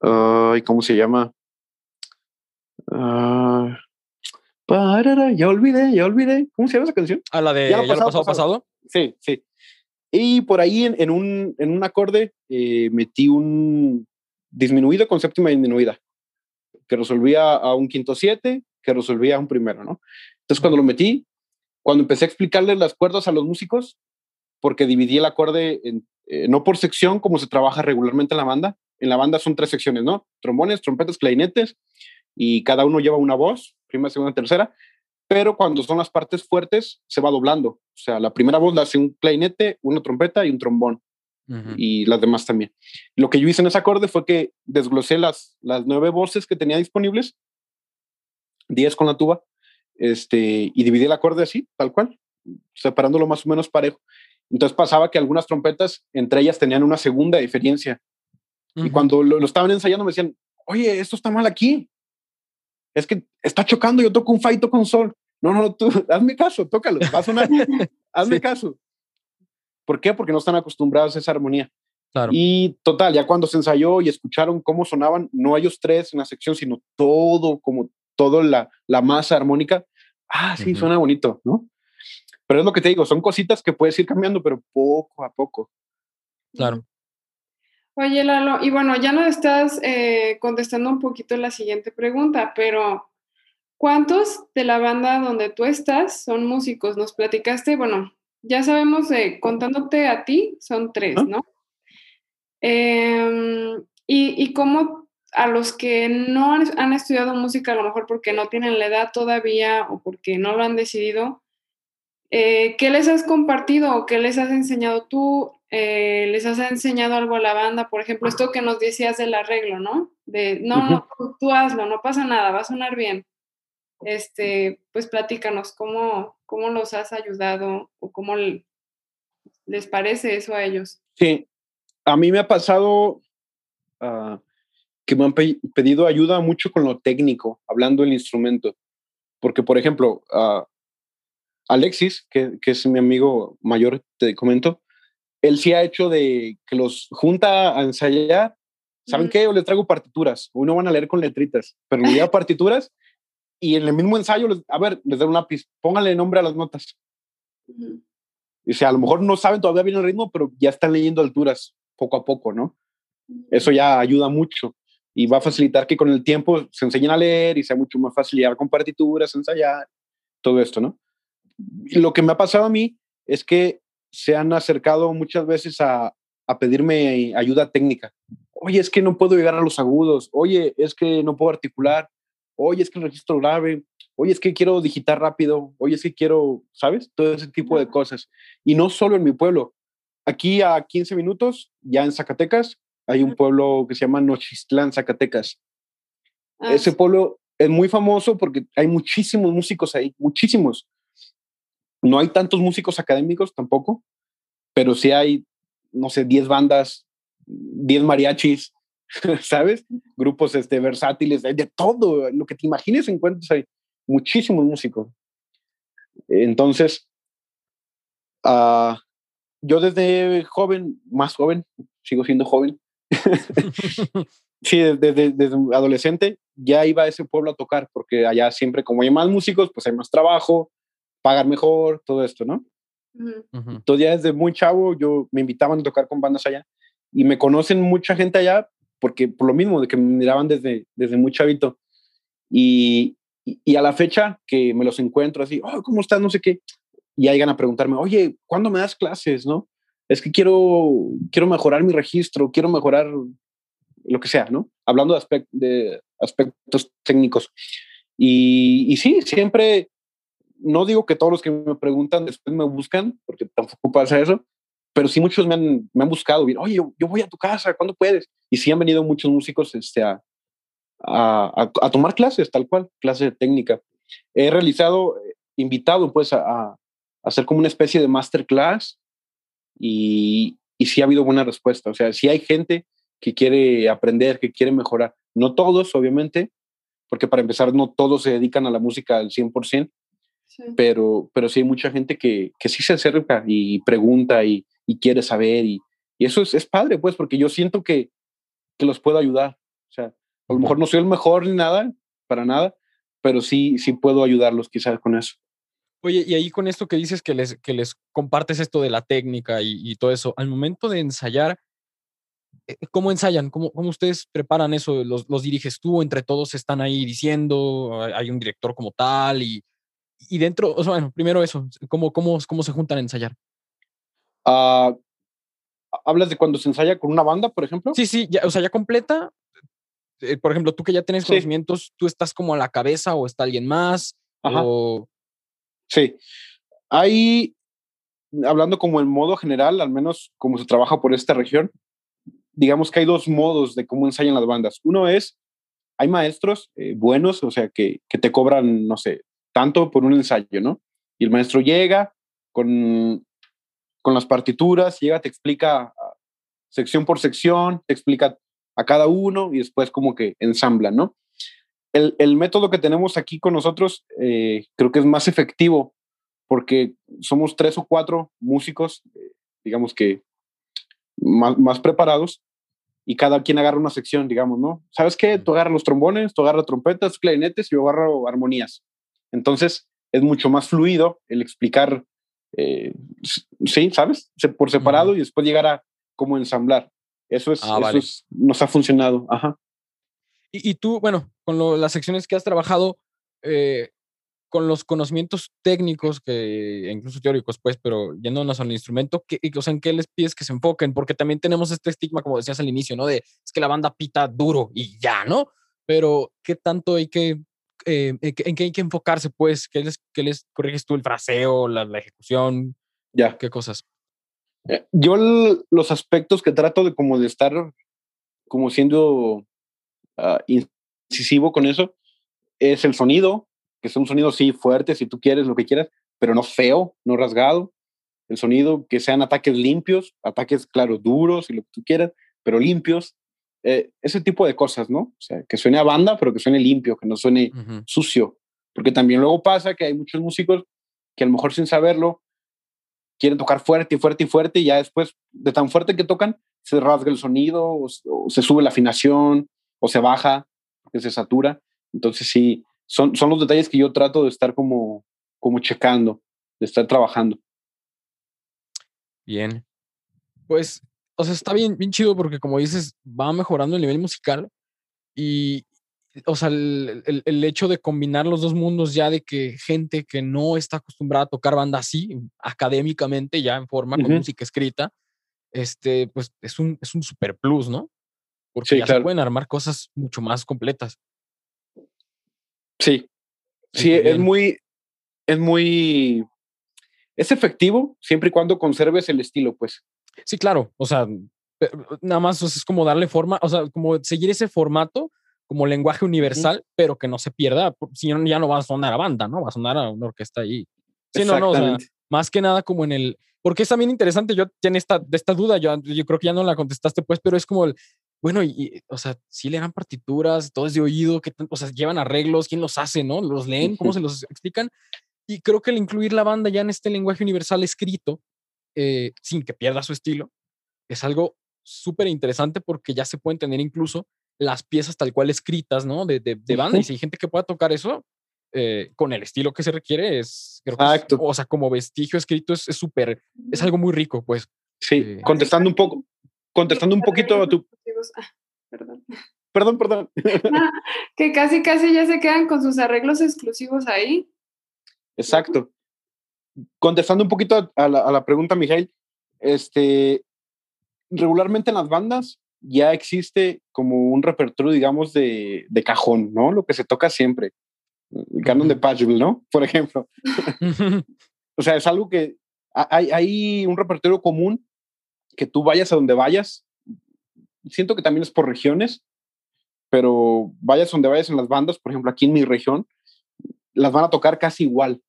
Ay, ¿Cómo se llama? Ah, parara, ya olvidé, ya olvidé. ¿Cómo se llama esa canción? A la de Ya ya lo lo pasado, pasado, pasado. Sí, sí. Y por ahí en, en un, en un acorde eh, metí un disminuido con séptima disminuida, que resolvía a un quinto siete, que resolvía a un primero, ¿no? Entonces cuando lo metí, cuando empecé a explicarles las cuerdas a los músicos, porque dividí el acorde en, eh, no por sección como se trabaja regularmente en la banda, en la banda son tres secciones, ¿no? Trombones, trompetas, clarinetes, y cada uno lleva una voz, primera, segunda, tercera, pero cuando son las partes fuertes se va doblando. O sea, la primera voz la hace un clarinete, una trompeta y un trombón, Ujú. y las demás también. Lo que yo hice en ese acorde fue que desglosé las, las nueve voces que tenía disponibles, diez con la tuba, este, y dividí el acorde así, tal cual, separándolo más o menos parejo. Entonces pasaba que algunas trompetas, entre ellas, tenían una segunda diferencia. Y cuando lo, lo estaban ensayando me decían, oye, esto está mal aquí. Es que está chocando, yo toco un fa y toco un sol. No, no, tú, hazme caso, tócalo, va a sonar. hazme Sí. caso. ¿Por qué? Porque no están acostumbrados a esa armonía. Claro. Y total, ya cuando se ensayó y escucharon cómo sonaban, no ellos tres en la sección, sino todo, como toda la, la masa armónica, ah, sí, suena bonito, ¿no? Pero es lo que te digo, son cositas que puedes ir cambiando, pero poco a poco. Claro. Oye, Lalo, y bueno, ya nos estás eh, contestando un poquito la siguiente pregunta, pero ¿cuántos de la banda donde tú estás son músicos? Nos platicaste, bueno, ya sabemos, eh, contándote a ti, son tres, ¿Ah? ¿no? Em, y, y cómo a los que no han, han estudiado música, a lo mejor porque no tienen la edad todavía o porque no lo han decidido, eh, ¿qué les has compartido o qué les has enseñado tú? Eh, ¿Les has enseñado algo a la banda? Por ejemplo, esto que nos decías del arreglo, ¿no? De, no, tú, tú hazlo, no pasa nada, va a sonar bien. este, pues platícanos cómo, cómo los has ayudado o cómo les parece eso a ellos. Sí, a mí me ha pasado ah, que me han pedido ayuda mucho con lo técnico, hablando del instrumento. Porque, por ejemplo, uh, Alexis, que, que, es mi amigo mayor, te comento, él sí ha hecho de que los junta a ensayar. ¿Saben qué? Yo les traigo partituras. Uno van a leer con letritas, pero le lleva partituras y en el mismo ensayo, les, a ver, les da un lápiz, pónganle nombre a las notas. Y sea, a lo mejor no saben todavía bien el ritmo, pero ya están leyendo alturas poco a poco, ¿no? Eso ya ayuda mucho y va a facilitar que con el tiempo se enseñen a leer y sea mucho más fácil llegar con partituras, ensayar, todo esto, ¿no? Y lo que me ha pasado a mí es que se han acercado muchas veces a, a pedirme ayuda técnica. Oye, es que no puedo llegar a los agudos. Oye, es que no puedo articular. Oye, es que el registro grave. Oye, es que quiero digitar rápido. Oye, es que quiero, ¿sabes? Todo ese tipo de cosas. Y no solo en mi pueblo. Aquí a 15 minutos, ya en Zacatecas, hay un pueblo que se llama Nochistlán, Zacatecas. Ah, ese pueblo es muy famoso porque hay muchísimos músicos ahí, muchísimos. No hay tantos músicos académicos tampoco, pero sí hay, no sé, 10 bandas, 10 mariachis, ¿sabes? Grupos este, versátiles, de, de todo, lo que te imagines encuentras hay muchísimos músicos. Entonces, uh, yo desde joven, más joven, sigo siendo joven, sí, desde, desde, adolescente ya iba a ese pueblo a tocar, porque allá siempre, como hay más músicos, pues hay más trabajo, pagan mejor, todo esto, ¿no? Entonces ya desde muy chavo yo me invitaban a tocar con bandas allá y me conocen mucha gente allá porque por lo mismo de que me miraban desde, desde muy chavito y, y, a la fecha que me los encuentro así, oh, ¿cómo estás? No sé qué. Y llegan a preguntarme, oye, ¿cuándo me das clases? ¿No? Es que quiero, quiero mejorar mi registro, quiero mejorar lo que sea, ¿no? Hablando de, aspectos técnicos. Y, sí, siempre, no digo que todos los que me preguntan después me buscan, porque tampoco pasa eso, pero sí muchos me han, me han buscado, oye, yo, voy a tu casa, ¿cuándo puedes? Y sí han venido muchos músicos este, a, a, a, tomar clases, tal cual, clases de técnica. He realizado, eh, invitado pues a, a hacer como una especie de masterclass y, y sí ha habido buena respuesta. O sea, sí hay gente que quiere aprender, que quiere mejorar. No todos, obviamente, porque para empezar no todos se dedican a la música al 100%, pero, pero sí hay mucha gente que, que sí se acerca y pregunta y, y quiere saber y, y eso es, es, padre, pues, porque yo siento que, que los puedo ayudar. O sea, a lo mejor no soy el mejor ni nada, para nada, pero sí, sí puedo ayudarlos quizás con eso. Oye, y ahí con esto que dices que les, que les compartes esto de la técnica y, todo eso, al momento de ensayar, eh, ¿cómo ensayan? ¿Cómo, cómo ustedes preparan eso? ¿Los, ¿Los, diriges tú? ¿Entre todos están ahí diciendo? ¿Hay un director como tal? Y, y dentro, o sea, bueno, primero eso, ¿cómo, cómo, cómo se juntan a ensayar? Uh, ¿Hablas de cuando se ensaya con una banda, por ejemplo? Sí, sí, ya, o sea, ya completa. Eh, por ejemplo, tú que ya tienes conocimientos, ¿tú estás como a la cabeza o está alguien más? Ajá. O, Sí. Hay, hablando como en modo general, al menos como se trabaja por esta región, digamos que hay dos modos de cómo ensayan las bandas. Uno es, hay maestros eh, buenos, o sea, que, que, te cobran, no sé, tanto por un ensayo, ¿no? Y el maestro llega con, con las partituras, llega, te explica ah, sección por sección, te explica a cada uno y después como que ensambla, ¿no? El, el, método que tenemos aquí con nosotros eh, creo que es más efectivo porque somos tres o cuatro músicos, eh, digamos que más, más, preparados, y cada quien agarra una sección, digamos, ¿no? ¿Sabes qué? Tú agarras los trombones, tú agarras trompetas, clarinetes y yo agarro armonías. Entonces es mucho más fluido el explicar, eh, sí, ¿sabes? Por separado y después llegar a cómo ensamblar. Eso es, ah, eso es, nos ha funcionado. Ajá. Y, y tú, bueno, con las secciones que has trabajado, eh, con los conocimientos técnicos, que incluso teóricos, pues, pero yéndonos al instrumento, ¿qué, o sea, ¿en qué les pides que se enfoquen? Porque también tenemos este estigma, como decías al inicio, ¿no? De es que la banda pita duro y ya, ¿no? Pero, ¿qué tanto hay que, eh, en qué hay que enfocarse, pues? ¿Qué les, qué les corriges tú? ¿El fraseo, la, la ejecución? Ya. ¿Qué cosas? Eh, yo los aspectos que trato de como de estar como siendo uh, incisivo con eso es el sonido, que sea un sonido sí fuerte, si tú quieres, lo que quieras, pero no feo, no rasgado. El sonido que sean ataques limpios, ataques, claro, duros y lo que tú quieras, pero limpios. Eh, ese tipo de cosas, ¿no? O sea, que suene a banda, pero que suene limpio, que no suene sucio. Porque también luego pasa que hay muchos músicos que a lo mejor sin saberlo quieren tocar fuerte y fuerte y fuerte y ya después de tan fuerte que tocan se rasga el sonido o, se sube la afinación o se baja porque se satura. Entonces sí, son, son los detalles que yo trato de estar como, como checando, de estar trabajando. Bien. Pues, o sea, está bien, bien chido porque como dices, va mejorando el nivel musical y, o sea, el, el, hecho de combinar los dos mundos ya de que gente que no está acostumbrada a tocar banda así, académicamente, ya en forma con música escrita, este, pues es un, es un super plus, ¿no? Porque ya se pueden armar cosas mucho más completas. Sí, sí, es muy, es muy, es efectivo siempre y cuando conserves el estilo, pues. Sí, claro, o sea, nada más es como darle forma, o sea, como seguir ese formato como lenguaje universal, pero que no se pierda, si no, ya no va a sonar a banda, ¿no? Va a sonar a una orquesta ahí. Sí, no, no, o sea, más que nada como en el, porque es también interesante, yo tiene esta, esta duda, yo, yo creo que ya no la contestaste, pues, pero es como el, bueno, y, o sea, si le dan partituras, todo es de oído, que, o sea, llevan arreglos, ¿quién los hace, no? ¿Los leen? ¿Cómo se los explican? Y creo que el incluir la banda ya en este lenguaje universal escrito, eh, sin que pierda su estilo, es algo súper interesante porque ya se pueden tener incluso las piezas tal cual escritas, ¿no? De, de, banda. Y si hay gente que pueda tocar eso eh, con el estilo que se requiere, es, creo que o sea, como vestigio escrito es súper, es, algo muy rico, pues. Sí, eh, contestando un poco, contestando un poquito a tu... Ah, perdón. Perdón, perdón. que casi, casi ya se quedan con sus arreglos exclusivos ahí. Exacto. Contestando un poquito a la, a la pregunta, Miguel, este, regularmente en las bandas ya existe como un repertorio, digamos, de, de cajón, ¿no? Lo que se toca siempre. El canon de Patchville, ¿no? Por ejemplo. o sea, es algo que hay, hay un repertorio común que tú vayas a donde vayas. Siento que también es por regiones, pero vayas donde vayas en las bandas, por ejemplo, aquí en mi región, las van a tocar casi igual.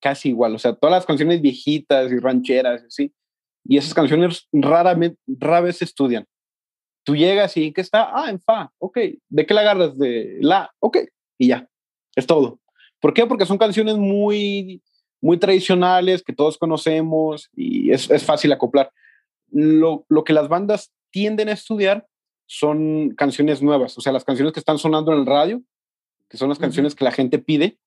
Casi igual. O sea, todas las canciones viejitas y rancheras, ¿sí? Y esas canciones raramente, rara vez se estudian. Tú llegas y ¿qué está? Ah, en fa, ok. ¿De qué la agarras? De la, ok. Y ya, es todo. ¿Por qué? Porque son canciones muy, muy tradicionales que todos conocemos y es, es fácil acoplar. Lo, lo que las bandas tienden a estudiar son canciones nuevas, o sea, las canciones que están sonando en el radio, que son las canciones que la gente pide,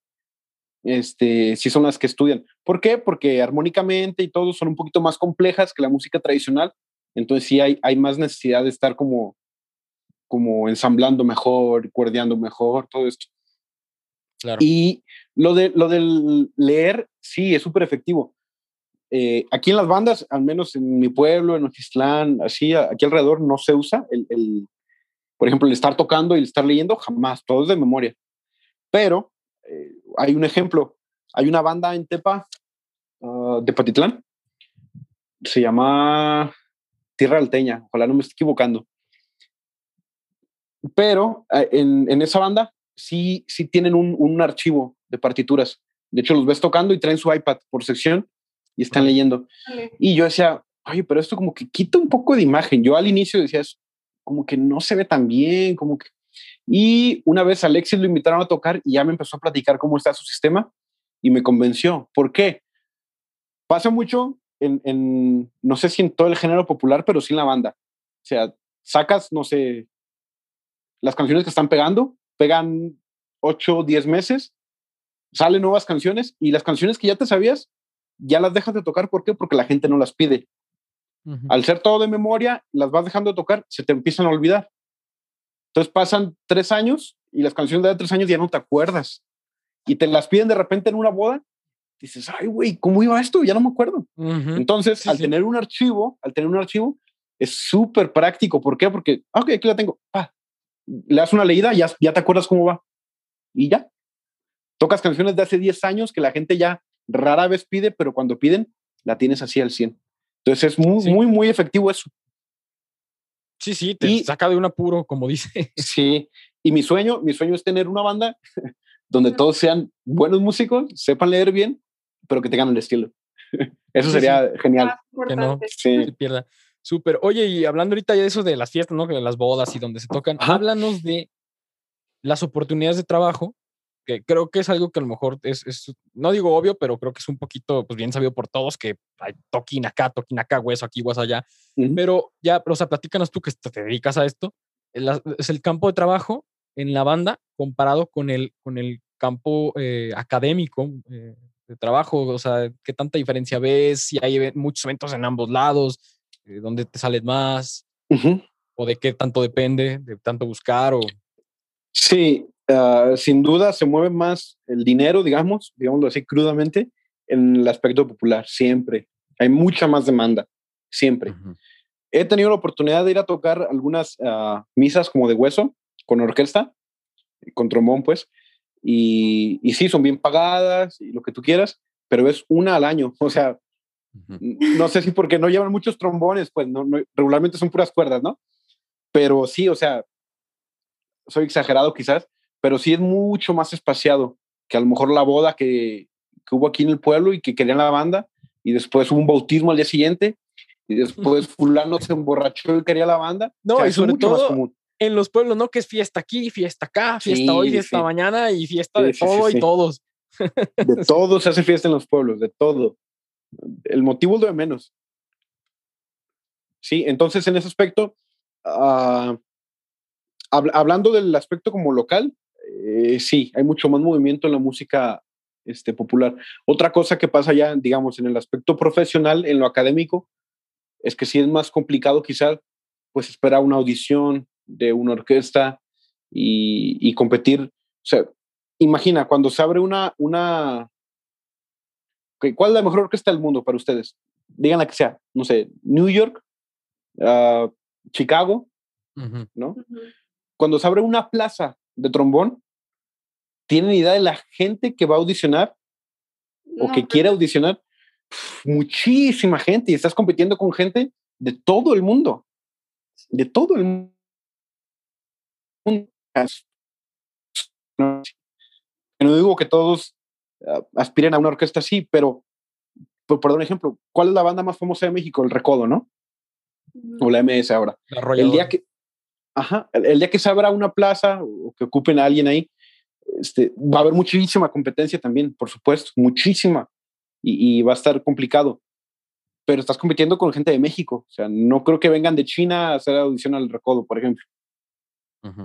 este, sí son las que estudian. ¿Por qué? Porque armónicamente y todo son un poquito más complejas que la música tradicional, entonces sí hay, hay más necesidad de estar como, como ensamblando mejor, cuerdeando mejor, todo esto. Claro. Y lo, de, lo del leer, sí, es súper efectivo. Eh, aquí en las bandas, al menos en mi pueblo, en Ojislán, así, aquí alrededor no se usa el, el, por ejemplo, el estar tocando y el estar leyendo, jamás, todo es de memoria. Pero eh, hay un ejemplo, hay una banda en Tepa ah, de Patitlán, se llama Tierra Alteña, ojalá no me esté equivocando. Pero ah, en, en esa banda sí, sí tienen un, un, archivo de partituras. De hecho, los ves tocando y traen su iPad por sección y están leyendo. Y yo decía, oye, pero esto como que quita un poco de imagen. Yo al inicio decía, como que no se ve tan bien, como que y una vez Alexis lo invitaron a tocar y ya me empezó a platicar cómo está su sistema y me convenció. ¿Por qué? Pasa mucho en, no sé si en todo el género popular, pero sí en la banda. O sea, sacas, no sé, las canciones que están pegando, pegan 8 o 10 meses, salen nuevas canciones y las canciones que ya te sabías, ya las dejas de tocar. ¿Por qué? Porque la gente no las pide. Al ser todo de memoria, las vas dejando de tocar, se te empiezan a olvidar. Entonces pasan tres años y las canciones de tres años ya no te acuerdas. Y te las piden de repente en una boda. Dices, ay, güey, ¿cómo iba esto? Ya no me acuerdo. Entonces, al tener un archivo, al tener un archivo, es súper práctico. ¿Por qué? Porque, ah, ok, aquí la tengo. le das una leída, ya, ya te acuerdas cómo va. Y ya. Tocas canciones de hace 10 años que la gente ya rara vez pide, pero cuando piden, la tienes así al 100. Entonces es muy, muy, muy efectivo eso. Sí, sí, te saca de un apuro, como dice. Sí, y mi sueño, mi sueño es tener una banda donde todos sean buenos músicos, sepan leer bien, pero que tengan el estilo. Eso sería genial. Que no se pierda. Súper. Oye, y hablando ahorita ya de eso de las fiestas, ¿no? De las bodas y donde se tocan, háblanos de las oportunidades de trabajo, que creo que es algo que a lo mejor es, no digo obvio, pero creo que es un poquito, pues bien sabido por todos, que hay toquín acá, toquín acá, hueso aquí, hueso allá. Pero ya, o sea, platícanos tú que te dedicas a esto. Es el campo de trabajo en la banda comparado con el, con el campo eh, académico eh, de trabajo? O sea, ¿qué tanta diferencia ves? Si hay muchos eventos en ambos lados, eh, ¿dónde te sales más? ¿O de qué tanto depende? ¿De tanto buscar? O... Sí, ah, sin duda se mueve más el dinero, digamos, digámoslo así crudamente, en el aspecto popular, siempre. Hay mucha más demanda, siempre. He tenido la oportunidad de ir a tocar algunas ah, misas como de hueso, con orquesta, con trombón, pues, y, y sí, son bien pagadas y lo que tú quieras, pero es una al año. O sea, no sé si porque no llevan muchos trombones, pues no, regularmente son puras cuerdas, ¿no? Pero sí, o sea, soy exagerado quizás, pero sí es mucho más espaciado que a lo mejor la boda que, que hubo aquí en el pueblo y que querían la banda, y después hubo un bautismo al día siguiente, y después fulano se emborrachó y quería la banda. No, y sobre todo, en los pueblos, ¿no? Que es fiesta aquí, fiesta acá, fiesta hoy, fiesta mañana y fiesta de todo y todos. De todos se hace fiesta en los pueblos, de todo. El motivo es lo de menos. Sí, entonces en ese aspecto, ah, hablando del aspecto como local, eh, sí, hay mucho más movimiento en la música este, popular. Otra cosa que pasa ya, digamos, en el aspecto profesional, en lo académico, es que sí es más complicado quizás, pues esperar una audición, de una orquesta y, competir. O sea, imagina, cuando se abre una, una ¿cuál es la mejor orquesta del mundo para ustedes? Digan la que sea, no sé, New York, ah, Chicago, ¿no? Cuando se abre una plaza de trombón, ¿tienen idea de la gente que va a audicionar o que quiere audicionar? muchísima gente y estás compitiendo con gente de todo el mundo, de todo el mundo. No, digo que todos ah, aspiren a una orquesta así, pero por, dar un ejemplo, ¿cuál es la banda más famosa de México? El Recodo, ¿no? O la MS ahora. El día que, ajá, el, día que se abra una plaza o que ocupen a alguien ahí, este, va a haber muchísima competencia también, por supuesto, muchísima. Y, y, va a estar complicado. Pero estás compitiendo con gente de México. O sea, no creo que vengan de China a hacer audición al Recodo, por ejemplo.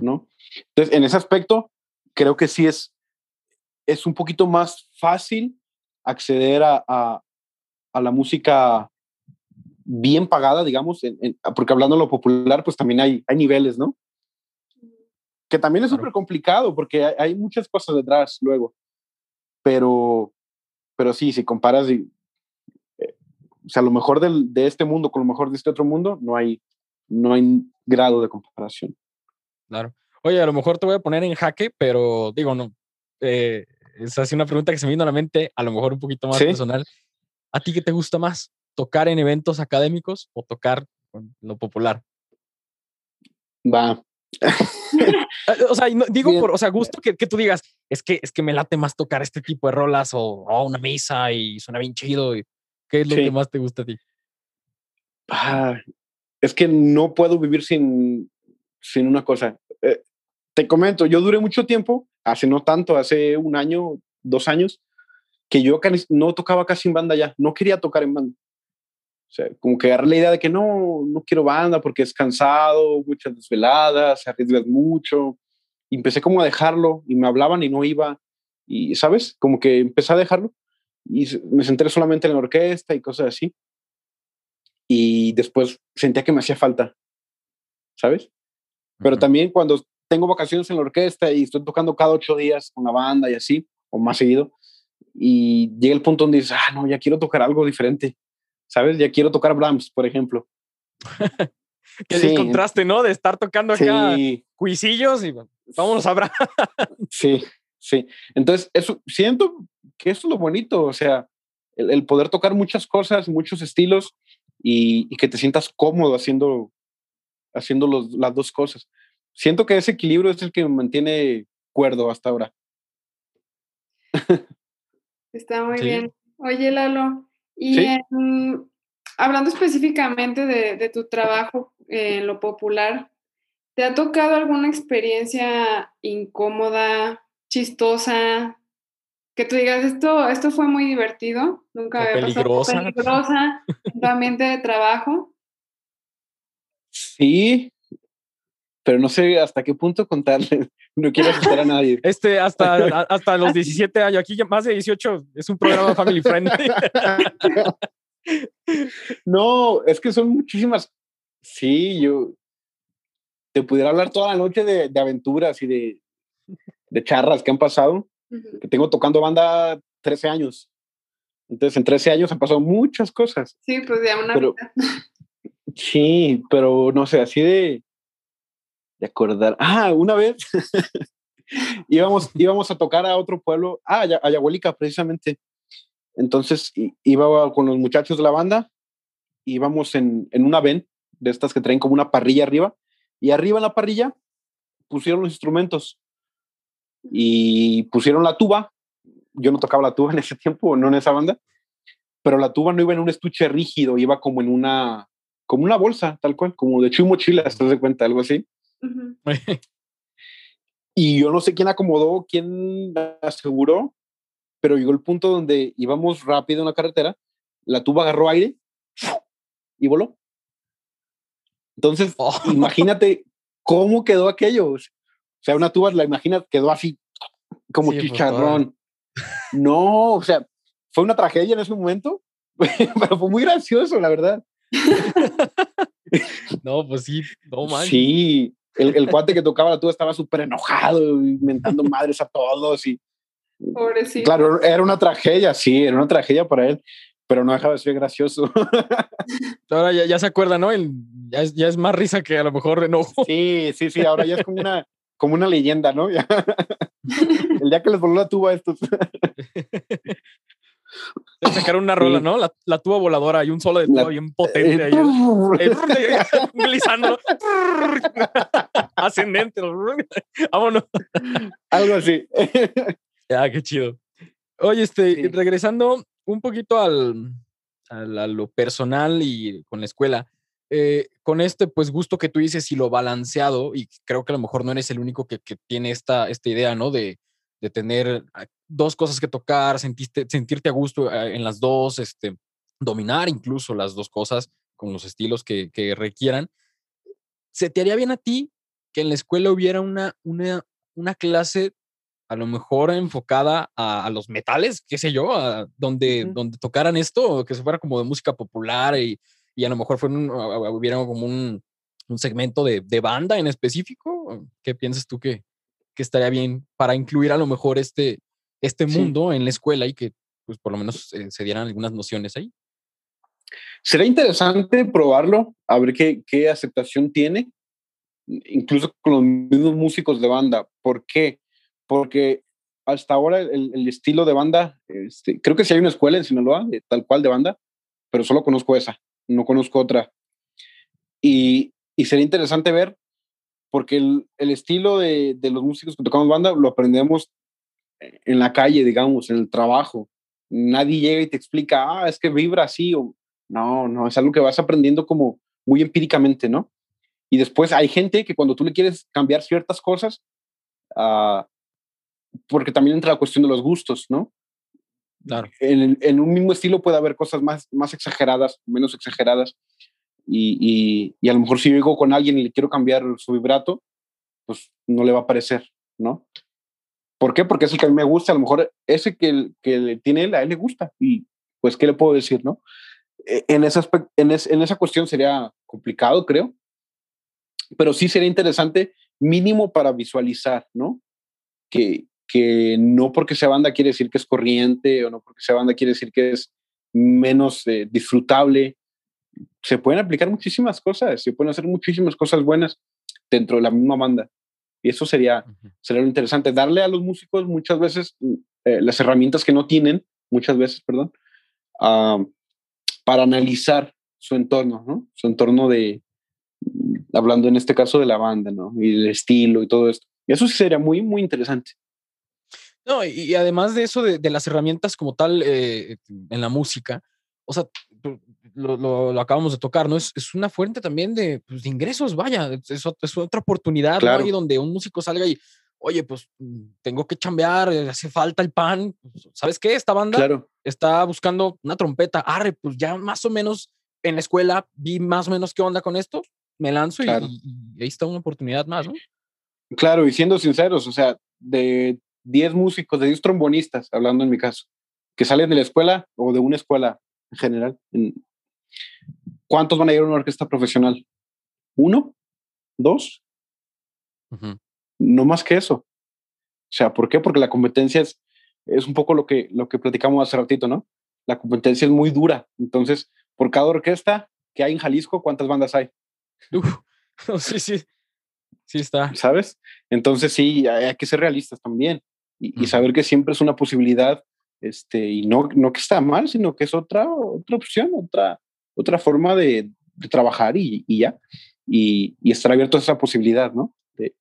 ¿no? Entonces, en ese aspecto, creo que sí es, es un poquito más fácil acceder a, a, la música bien pagada, digamos, porque hablando de lo popular, pues también hay, hay niveles, ¿no? Que también es súper complicado porque hay, muchas cosas detrás luego. Pero, pero sí, si comparas, y, eh, o sea, lo mejor del, de este mundo con lo mejor de este otro mundo, no hay, no hay grado de comparación. Claro. Oye, a lo mejor te voy a poner en jaque, pero digo, no. Eh, es así una pregunta que se me vino a la mente, a lo mejor un poquito más personal. ¿A ti qué te gusta más? ¿Tocar en eventos académicos o tocar con lo popular? Va. Ah, o sea, digo por, o sea, gusto que, que, tú digas, es que, es que me late más tocar este tipo de rolas o, una misa y suena bien chido. Y, ¿Qué es lo que más te gusta a ti? Ah, es que no puedo vivir sin, sin una cosa. Eh, te comento, yo duré mucho tiempo, hace no tanto, hace un año, dos años, que yo no tocaba casi en banda ya, no quería tocar en banda. O sea, como que agarré la idea de que no, no quiero banda porque es cansado, muchas desveladas, se arriesgas mucho. Y empecé como a dejarlo y me hablaban y no iba. Y, ¿sabes? Como que empecé a dejarlo y me centré solamente en la orquesta y cosas así. Y después sentía que me hacía falta, ¿sabes? Pero también cuando tengo vacaciones en la orquesta y estoy tocando cada ocho días con la banda y así, o más seguido, y llega el punto donde dices, ah, no, ya quiero tocar algo diferente, ¿sabes? Ya quiero tocar Brahms, por ejemplo. que sí. contraste, ¿no? De estar tocando acá cuisillos y vámonos a Brahms. sí, sí. Entonces, eso, siento que eso es lo bonito, o sea, el, poder tocar muchas cosas, muchos estilos y, y, que te sientas cómodo haciendo haciendo las dos cosas. Siento que ese equilibrio es el que me mantiene cuerdo hasta ahora. Está muy bien. Oye, Lalo, y hablando específicamente de, tu trabajo en lo popular, ¿te ha tocado alguna experiencia incómoda, chistosa, que tú digas, esto, esto fue muy divertido, nunca había peligrosa. pasado, peligrosa, ambiente de trabajo? Sí, pero no sé hasta qué punto contarles. No quiero asustar a nadie. Este, hasta, hasta los 17 años, aquí ya más de 18, es un programa family friendly. no, es que son muchísimas. Sí, yo te pudiera hablar toda la noche de, de aventuras y de, de, charras que han pasado. Que tengo tocando banda 13 años. Entonces, en 13 años han pasado muchas cosas. Sí, pues ya una vida. Sí, pero no sé, así de de acordar. Ah, una vez íbamos, íbamos a tocar a otro pueblo, ah, a Ayahuelica precisamente. Entonces iba con los muchachos de la banda, íbamos en, en una ven de estas que traen como una parrilla arriba, y arriba en la parrilla pusieron los instrumentos y pusieron la tuba. Yo no tocaba la tuba en ese tiempo, no en esa banda, pero la tuba no iba en un estuche rígido, iba como en una, como una bolsa, tal cual, como de chuy mochila, ¿te das cuenta? Algo así. y yo no sé quién acomodó, quién aseguró, pero llegó el punto donde íbamos rápido en la carretera, la tuba agarró aire y voló. Entonces, oh. imagínate cómo quedó aquello. O sea, una tuba, la imaginas, quedó así, como pues, chicharrón. No, o sea, fue una tragedia en ese momento, pero fue muy gracioso, la verdad. no, pues sí, no man. Sí, el, el cuate que tocaba la tuba estaba súper enojado, inventando madres a todos y... Pobrecito. Claro, era una tragedia, sí, era una tragedia para él, pero no dejaba de ser gracioso. Ahora ya, ya se acuerda, ¿no? El, ya, es, ya es más risa que a lo mejor enojo. Sí, sí, sí, ahora ya es como una, como una leyenda, ¿no? el día que les voló la tuba a estos. Sacaron una rola, ¿no? La, la, tuba voladora y un solo de tuba bien potente. ahí, Ascendente. Vámonos. Algo así. Ya, qué chido. Oye, este, regresando un poquito al, a lo personal y con la escuela. Eh, con este pues gusto que tú dices y lo balanceado, y creo que a lo mejor no eres el único que, que tiene esta, esta idea, ¿no? De, de tener dos cosas que tocar, sentiste, sentirte a gusto eh, en las dos, este, dominar incluso las dos cosas con los estilos que, que requieran. ¿Se te haría bien a ti que en la escuela hubiera una, una, una clase a lo mejor enfocada a, los metales, qué sé yo, a donde, donde tocaran esto, que se fuera como de música popular y, y a lo mejor fuera hubiera como un, un segmento de, de, banda en específico? ¿Qué piensas tú que, que estaría bien para incluir a lo mejor este, este mundo en la escuela y que pues por lo menos eh, se dieran algunas nociones ahí. Será interesante probarlo, a ver qué, qué aceptación tiene, incluso con los mismos músicos de banda. ¿Por qué? Porque hasta ahora el, el estilo de banda, este, creo que sí hay una escuela en Sinaloa, tal cual de banda, pero solo conozco esa, no conozco otra. Y, y sería interesante ver porque el, el estilo de, de, los músicos que tocamos banda lo aprendemos en la calle, digamos, en el trabajo. Nadie llega y te explica, ah, es que vibra así o no, no, es algo que vas aprendiendo como muy empíricamente, ¿no? Y después hay gente que cuando tú le quieres cambiar ciertas cosas, uh, porque también entra la cuestión de los gustos, ¿no? Claro. En, en, un mismo estilo puede haber cosas más, más exageradas, menos exageradas. Y, y, a lo mejor si llego con alguien y le quiero cambiar su vibrato, pues no le va a parecer, ¿no? ¿Por qué? Porque es el que a mí me gusta, a lo mejor ese que, que tiene él, a él le gusta. Y pues, ¿qué le puedo decir, no? E, en, ese en, en esa cuestión sería complicado, creo. Pero sí sería interesante, mínimo para visualizar, ¿no? Que, que no porque sea banda quiere decir que es corriente o no porque sea banda quiere decir que es menos eh, disfrutable se pueden aplicar muchísimas cosas, se pueden hacer muchísimas cosas buenas dentro de la misma banda. Y eso sería, sería lo interesante, darle a los músicos muchas veces eh, las herramientas que no tienen, muchas veces, perdón, uh, para analizar su entorno, ¿no? Su entorno de, hablando en este caso de la banda, ¿no? Y el estilo y todo esto. Y eso sí sería muy, muy interesante. No, y, además de eso, de, las herramientas como tal eh, en la música, o sea, lo, acabamos de tocar, ¿no? Es, una fuente también pues, de, ingresos, vaya, es, es otra oportunidad, ¿no? donde un músico salga y, oye, pues tengo que chambear, eh, hace falta el pan, pues, ¿sabes qué? Esta banda está buscando una trompeta, arre, pues ya más o menos en la escuela vi más o menos qué onda con esto, me lanzo y, ahí está una oportunidad más, ¿no? Claro, y siendo sinceros, o sea, de 10 músicos, de 10 trombonistas, hablando en mi caso, que salen de la escuela o de una escuela en general, ¿cuántos van a ir a una orquesta profesional? ¿Uno? ¿Dos? No más que eso. O sea, ¿por qué? Porque la competencia es, es un poco lo que, lo que platicamos hace ratito, ¿no? La competencia es muy dura. Entonces, por cada orquesta que hay en Jalisco, ¿cuántas bandas hay? sí, sí. Sí está. ¿Sabes? Entonces sí, hay que ser realistas también y, saber que siempre es una posibilidad este, y no, no que está mal, sino que es otra, otra opción, otra, otra forma de, trabajar y, ya. Y, estar abierto a esa posibilidad, ¿no? De,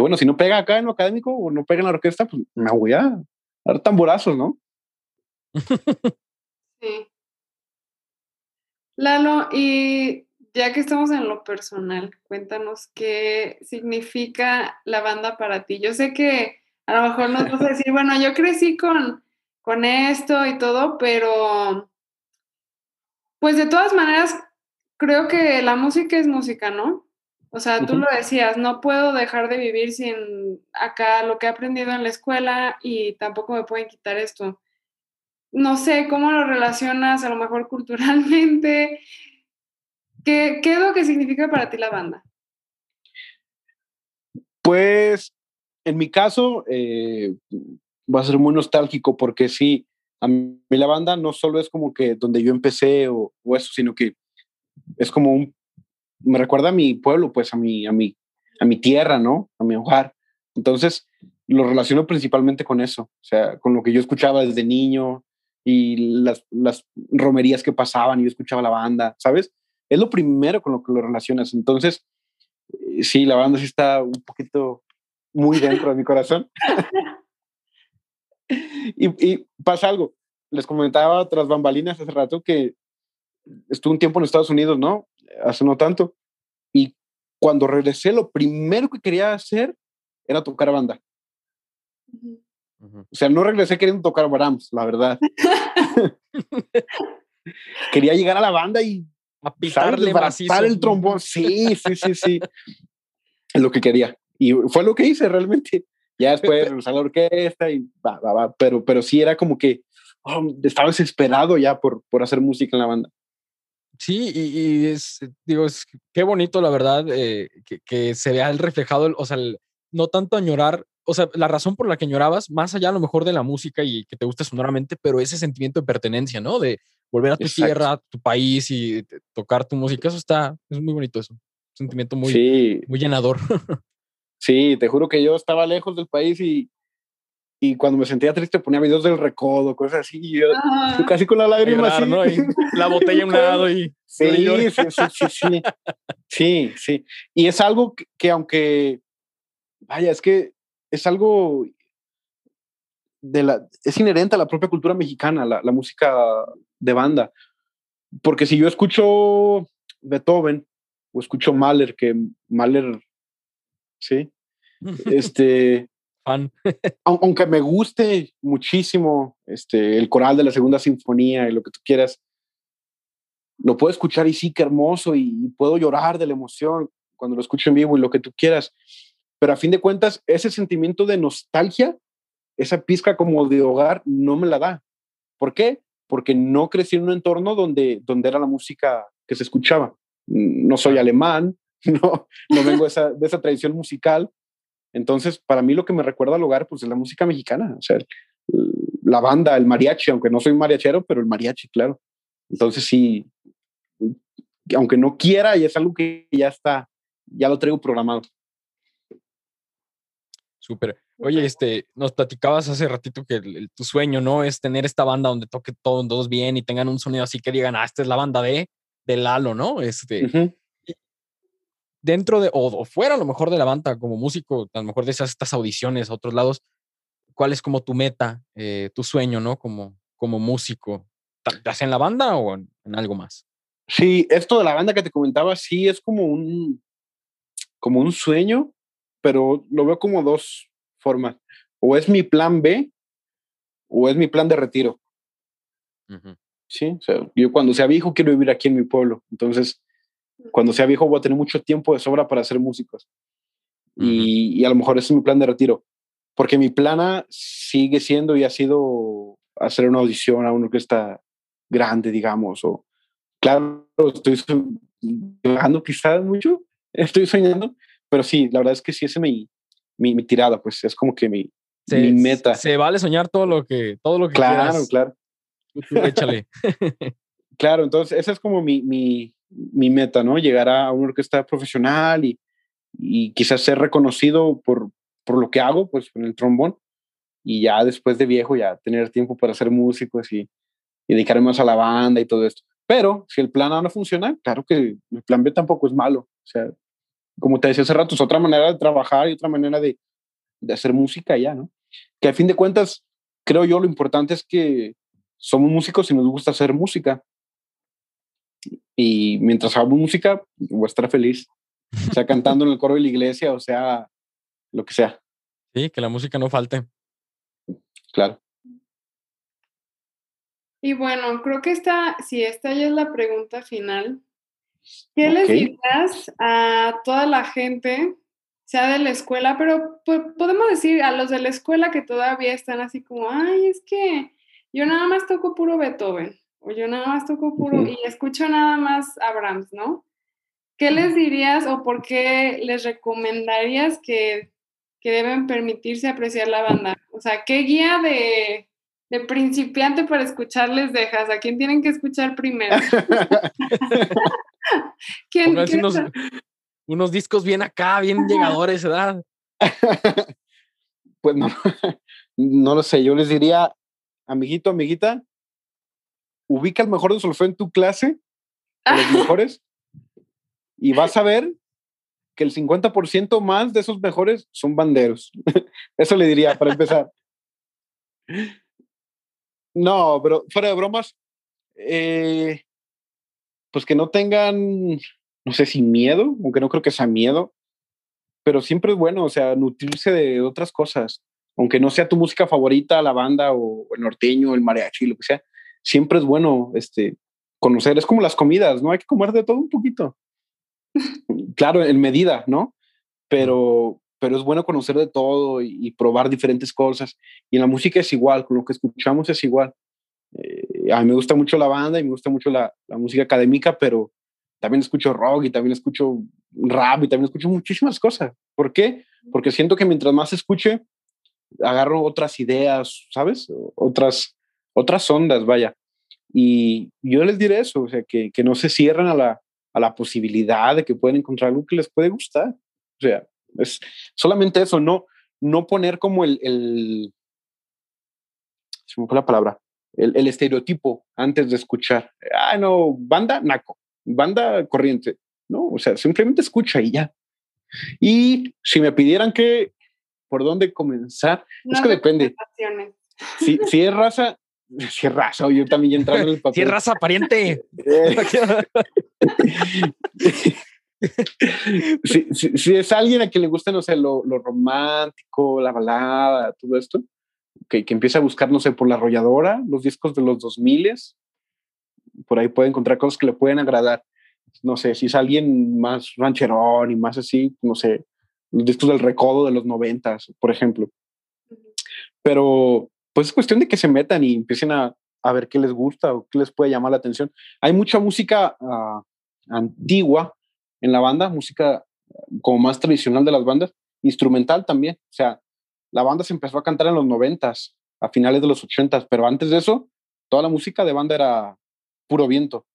bueno, si no pega acá en lo académico o no pega en la orquesta, pues me voy a dar tamborazos, ¿no? Sí. Lalo, y ya que estamos en lo personal, cuéntanos qué significa la banda para ti. Yo sé que a lo mejor nos vas a decir, bueno, yo crecí con, con esto y todo, pero pues de todas maneras, creo que la música es música, ¿no? O sea, tú lo decías, no puedo dejar de vivir sin acá lo que he aprendido en la escuela y tampoco me pueden quitar esto. No sé cómo lo relacionas a lo mejor culturalmente. ¿Qué, qué es lo que significa para ti la banda? Pues en mi caso, eh, va a ser muy nostálgico porque sí, a mí la banda no solo es como que donde yo empecé o, eso, sino que es como un, me recuerda a mi pueblo, pues a mi, a mi, a mi tierra, ¿no? A mi hogar. Entonces, lo relaciono principalmente con eso, o sea, con lo que yo escuchaba desde niño y las, las romerías que pasaban y yo escuchaba la banda, ¿sabes? Es lo primero con lo que lo relacionas. Entonces, eh, sí, la banda sí está un poquito muy dentro de mi corazón. y, pasa algo. Les comentaba tras bambalinas hace rato que estuve un tiempo en Estados Unidos, ¿no? Hace no tanto. Y cuando regresé, lo primero que quería hacer era tocar banda. O sea, no regresé queriendo tocar Brahms, la verdad. quería llegar a la banda y a pitarle el trombón. Sí, sí, sí, sí. es lo que quería. Y fue lo que hice realmente. Ya después regresé a la orquesta y va, va, va. Pero, pero sí era como que oh, estaba desesperado ya por, por hacer música en la banda. Sí, y, es, digo, es qué bonito, la verdad, eh, que, que, se vea el reflejado, o sea, no tanto añorar, o sea, la razón por la que llorabas, más allá a lo mejor de la música y que te gusta sonoramente, pero ese sentimiento de pertenencia, ¿no? De volver a tu tierra, a tu país y tocar tu música, eso está, es muy bonito eso. sentimiento muy, muy llenador. Sí, te juro que yo estaba lejos del país y, y cuando me sentía triste ponía videos del recodo, cosas así, y yo, casi con la lágrima así. ¿no? la botella a un lado y... Sí, sí, sí, sí, sí, sí, Y es algo que, aunque, vaya, es que es algo de la, es inherente a la propia cultura mexicana, la, la música de banda. Porque si yo escucho Beethoven o escucho Mahler, que Mahler ¿sí? Este, aunque me guste muchísimo este, el coral de la segunda sinfonía y lo que tú quieras, lo puedo escuchar y sí, qué hermoso, y, puedo llorar de la emoción cuando lo escucho en vivo y lo que tú quieras. Pero a fin de cuentas, ese sentimiento de nostalgia, esa pizca como de hogar, no me la da. ¿Por qué? Porque no crecí en un entorno donde, donde era la música que se escuchaba. No soy alemán, no, no vengo de esa, de esa tradición musical. Entonces, para mí lo que me recuerda al hogar, pues es la música mexicana, o sea, la banda, el mariachi, aunque no soy mariachero, pero el mariachi, claro. Entonces, sí, aunque no quiera, y es algo que ya está, ya lo traigo programado. Súper. Oye, este, nos platicabas hace ratito que tu sueño, ¿no? Es tener esta banda donde toque todos bien y tengan un sonido así que digan, ah, esta es la banda de, de Lalo, ¿no? Este, dentro de, o, fuera a lo mejor de la banda como músico, a lo mejor de esas estas audiciones a otros lados, cuál es como tu meta, eh, tu sueño, ¿no? Como, como músico. ¿Estás en la banda o en, algo más? Sí, esto de la banda que te comentaba, sí es como un, como un sueño, pero lo veo como dos formas. O es mi plan B o es mi plan de retiro. Sí, o sea, yo cuando sea viejo quiero vivir aquí en mi pueblo. Entonces, cuando sea viejo voy a tener mucho tiempo de sobra para ser músicos. y, y, a lo mejor ese es mi plan de retiro. Porque mi plana sigue siendo y ha sido hacer una audición a una orquesta grande, digamos. O, claro, estoy soñando quizás mucho, estoy soñando, pero sí, la verdad es que sí, ese es mi, mi, tirada, pues es como que mi, mi meta. Se vale soñar todo lo que, todo lo que claro, Claro, Échale. claro, entonces esa es como mi, mi, mi, meta, ¿no? Llegar a una orquesta profesional y, y quizás ser reconocido por, por lo que hago, pues con el trombón. Y ya después de viejo, ya tener tiempo para ser músicos y, y dedicarme más a la banda y todo esto. Pero si el plan A no funciona, claro que el plan B tampoco es malo. O sea, como te decía hace rato, es otra manera de trabajar y otra manera de, de hacer música ya, ¿no? Que a fin de cuentas, creo yo, lo importante es que somos músicos y nos gusta hacer música. Y mientras hago música, voy a estar feliz. O sea, cantando en el coro de la iglesia, o sea, lo que sea. Sí, que la música no falte. Claro. Y bueno, creo que esta, si esta ya es la pregunta final, ¿qué les dirías a toda la gente, sea de la escuela, pero podemos decir a los de la escuela que todavía están así como, ay, es que yo nada más toco puro Beethoven, yo nada más toco puro, y escucho nada más a Brahms, ¿no? ¿Qué les dirías o por qué les recomendarías que, que deben permitirse apreciar la banda? O sea, ¿qué guía de, de principiante para escucharles dejas? ¿A quién tienen que escuchar primero? ¿Quién, unos, unos, discos bien acá, bien llegadores, ¿verdad? pues no, no lo sé, yo les diría, amiguito, amiguita, ubica el mejor de solfeo en tu clase, los mejores, y vas a ver que el 50% más de esos mejores son banderos. Eso le diría para empezar. No, pero fuera de bromas, eh, pues que no tengan, no sé si miedo, aunque no creo que sea miedo, pero siempre es bueno, o sea, nutrirse de otras cosas, aunque no sea tu música favorita, la banda o el norteño, el mariachi, lo que sea, siempre es bueno este, conocer, es como las comidas, ¿no? Hay que comer de todo un poquito. claro, en medida, ¿no? Pero, pero es bueno conocer de todo y, probar diferentes cosas. Y en la música es igual, con lo que escuchamos es igual. Eh, a mí me gusta mucho la banda y me gusta mucho la, la, música académica, pero también escucho rock y también escucho rap y también escucho muchísimas cosas. ¿Por qué? Porque siento que mientras más escuche, agarro otras ideas, ¿sabes? Otras, otras ondas, vaya. Y yo les diré eso, o sea, que, que no se cierren a la, a la posibilidad de que pueden encontrar algo que les puede gustar. O sea, es solamente eso, no, no poner como el, el se me fue la palabra, el, el, estereotipo antes de escuchar. Ah, no, banda naco, banda corriente. No, o sea, simplemente escucha y ya. Y si me pidieran que, ¿por dónde comenzar? es que depende. Si, si es raza, si raza, yo también entrando en el papel. Si es raza pariente. si, es alguien a quien le gusta, no sé, lo, romántico, la balada, todo esto, que, que empieza a buscar, no sé, por la arrolladora, los discos de los 2000 por ahí puede encontrar cosas que le pueden agradar. No sé, si es alguien más rancherón y más así, no sé, los discos del recodo de los noventas, por ejemplo. Pero pues es cuestión de que se metan y empiecen a, a ver qué les gusta o qué les puede llamar la atención. Hay mucha música uh, antigua en la banda, música como más tradicional de las bandas, instrumental también. O sea, la banda se empezó a cantar en los noventas, a finales de los ochentas, pero antes de eso, toda la música de banda era puro viento.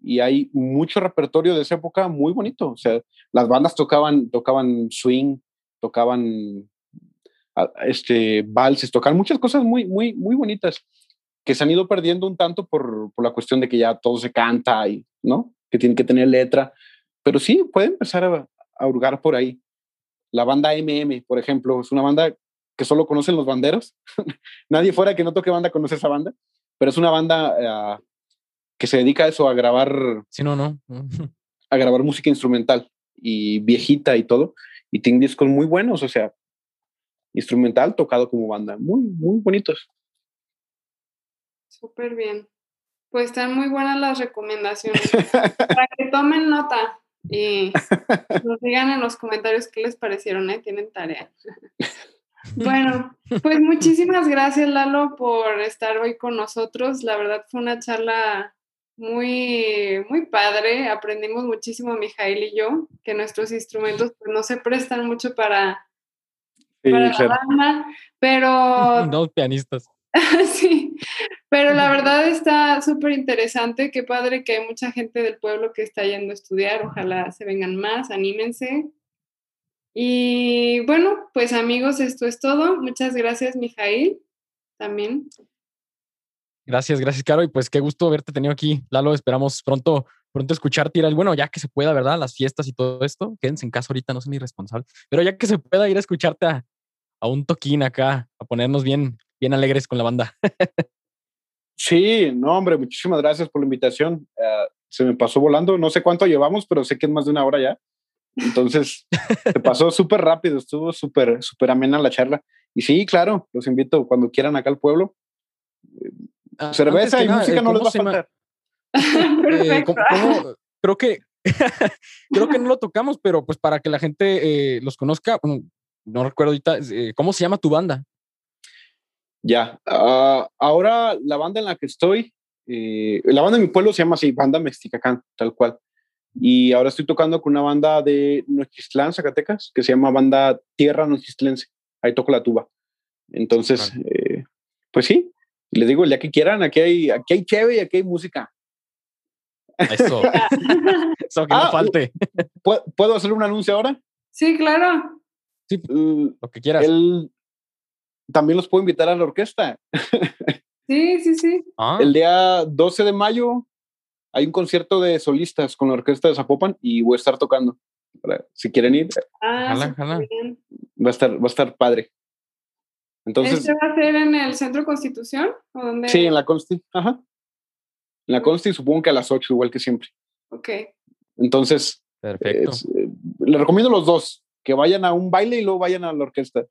Y hay mucho repertorio de esa época muy bonito. O sea, las bandas tocaban, tocaban swing, tocaban este, valses, tocaban muchas cosas muy, muy, muy bonitas que se han ido perdiendo un tanto por, por la cuestión de que ya todo se canta y, ¿no? Que tiene que tener letra. Pero sí, puede empezar a, a hurgar por ahí. La banda MM, por ejemplo, es una banda que solo conocen los banderos. Nadie fuera que no toque banda conoce esa banda, pero es una banda uh, que se dedica a eso, a grabar. Sí, no, no. a grabar música instrumental y viejita y todo. Y tienen discos muy buenos, o sea, instrumental tocado como banda. Muy, muy bonitos. Súper bien. Pues están muy buenas las recomendaciones. Para que tomen nota y nos digan en los comentarios qué les parecieron, ¿eh? Tienen tarea. Bueno, pues muchísimas gracias Lalo por estar hoy con nosotros. La verdad fue una charla muy, muy padre. Aprendimos muchísimo, Mijail y yo, que nuestros instrumentos pues, no se prestan mucho para, para la banda, pero... Dos pianistas. sí, pero la verdad está súper interesante. Qué padre que hay mucha gente del pueblo que está yendo a estudiar. Ojalá se vengan más, anímense. Y bueno, pues amigos, esto es todo. Muchas gracias, Mijail, también. Gracias, gracias, Caro. Y pues qué gusto haberte tenido aquí, Lalo. Esperamos pronto, pronto escucharte ir bueno, ya que se pueda, ¿verdad? Las fiestas y todo esto. Quédense en casa ahorita, no son irresponsables. Pero ya que se pueda ir a escucharte a, a un toquín acá, a ponernos bien, bien alegres con la banda. sí, no, hombre, muchísimas gracias por la invitación. Uh, se me pasó volando. No sé cuánto llevamos, pero sé que es más de una hora ya. Entonces, se pasó súper rápido, estuvo súper, súper amena la charla. Y sí, claro, los invito cuando quieran acá al pueblo. Ah, Cerveza y música eh, no les va a faltar. Eh, creo que creo que no lo tocamos, pero pues para que la gente eh, los conozca, no recuerdo ahorita, ¿cómo se llama tu banda? Ya, ah, ahora la banda en la que estoy, la banda de mi pueblo se llama así, Banda Mexicacán, tal cual. Y ahora estoy tocando con una banda de Nochistlán, Zacatecas, que se llama Banda Tierra Nochistlense. Ahí toco la tuba. Entonces, eh, pues sí, les digo, ya que quieran, aquí hay, aquí hay cheve y aquí hay música. Eso. Eso que no ah, falte. ¿Puedo hacer un anuncio ahora? Sí, claro. Sí, lo que quieras. también los puedo invitar a la orquesta. Sí, sí, sí. Ah. El día 12 de mayo hay un concierto de solistas con la orquesta de Zapopan y voy a estar tocando. si quieren ir, ah, Va a estar, va a estar padre. Entonces, ¿Este va a ser en el Centro Constitución? ¿o dónde? Sí, en la Consti. Ajá. En la Consti, supongo que a las 8, igual que siempre. Ok. Entonces, Perfecto. Eh, le recomiendo los dos, que vayan a un baile y luego vayan a la orquesta.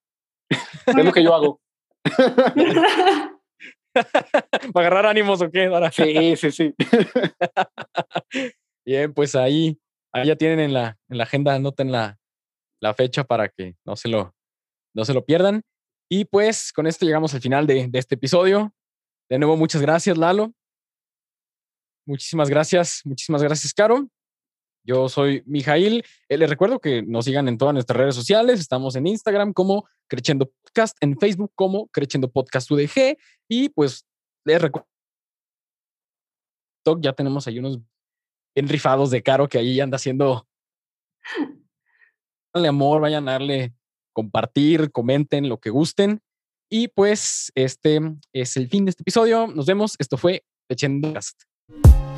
es lo que yo hago. ¿Para agarrar ánimos o qué? Sí, sí, sí. Bien, pues ahí, ahí ya tienen en la, en la agenda, anoten la, la fecha para que no se, lo, no se lo pierdan. Y pues con esto llegamos al final de, de este episodio. De nuevo, muchas gracias, Lalo. Muchísimas gracias, muchísimas gracias, Caro. Yo soy Mijail. Eh, les recuerdo que nos sigan en todas nuestras redes sociales. Estamos en Instagram como Creciendo Podcast, en Facebook como Creciendo Podcast UDG. Y pues les recuerdo, ya tenemos ahí unos bien rifados de caro que ahí anda haciendo. Dale amor, vayan a darle compartir, comenten lo que gusten. Y pues este es el fin de este episodio. Nos vemos. Esto fue Creciendo Podcast. you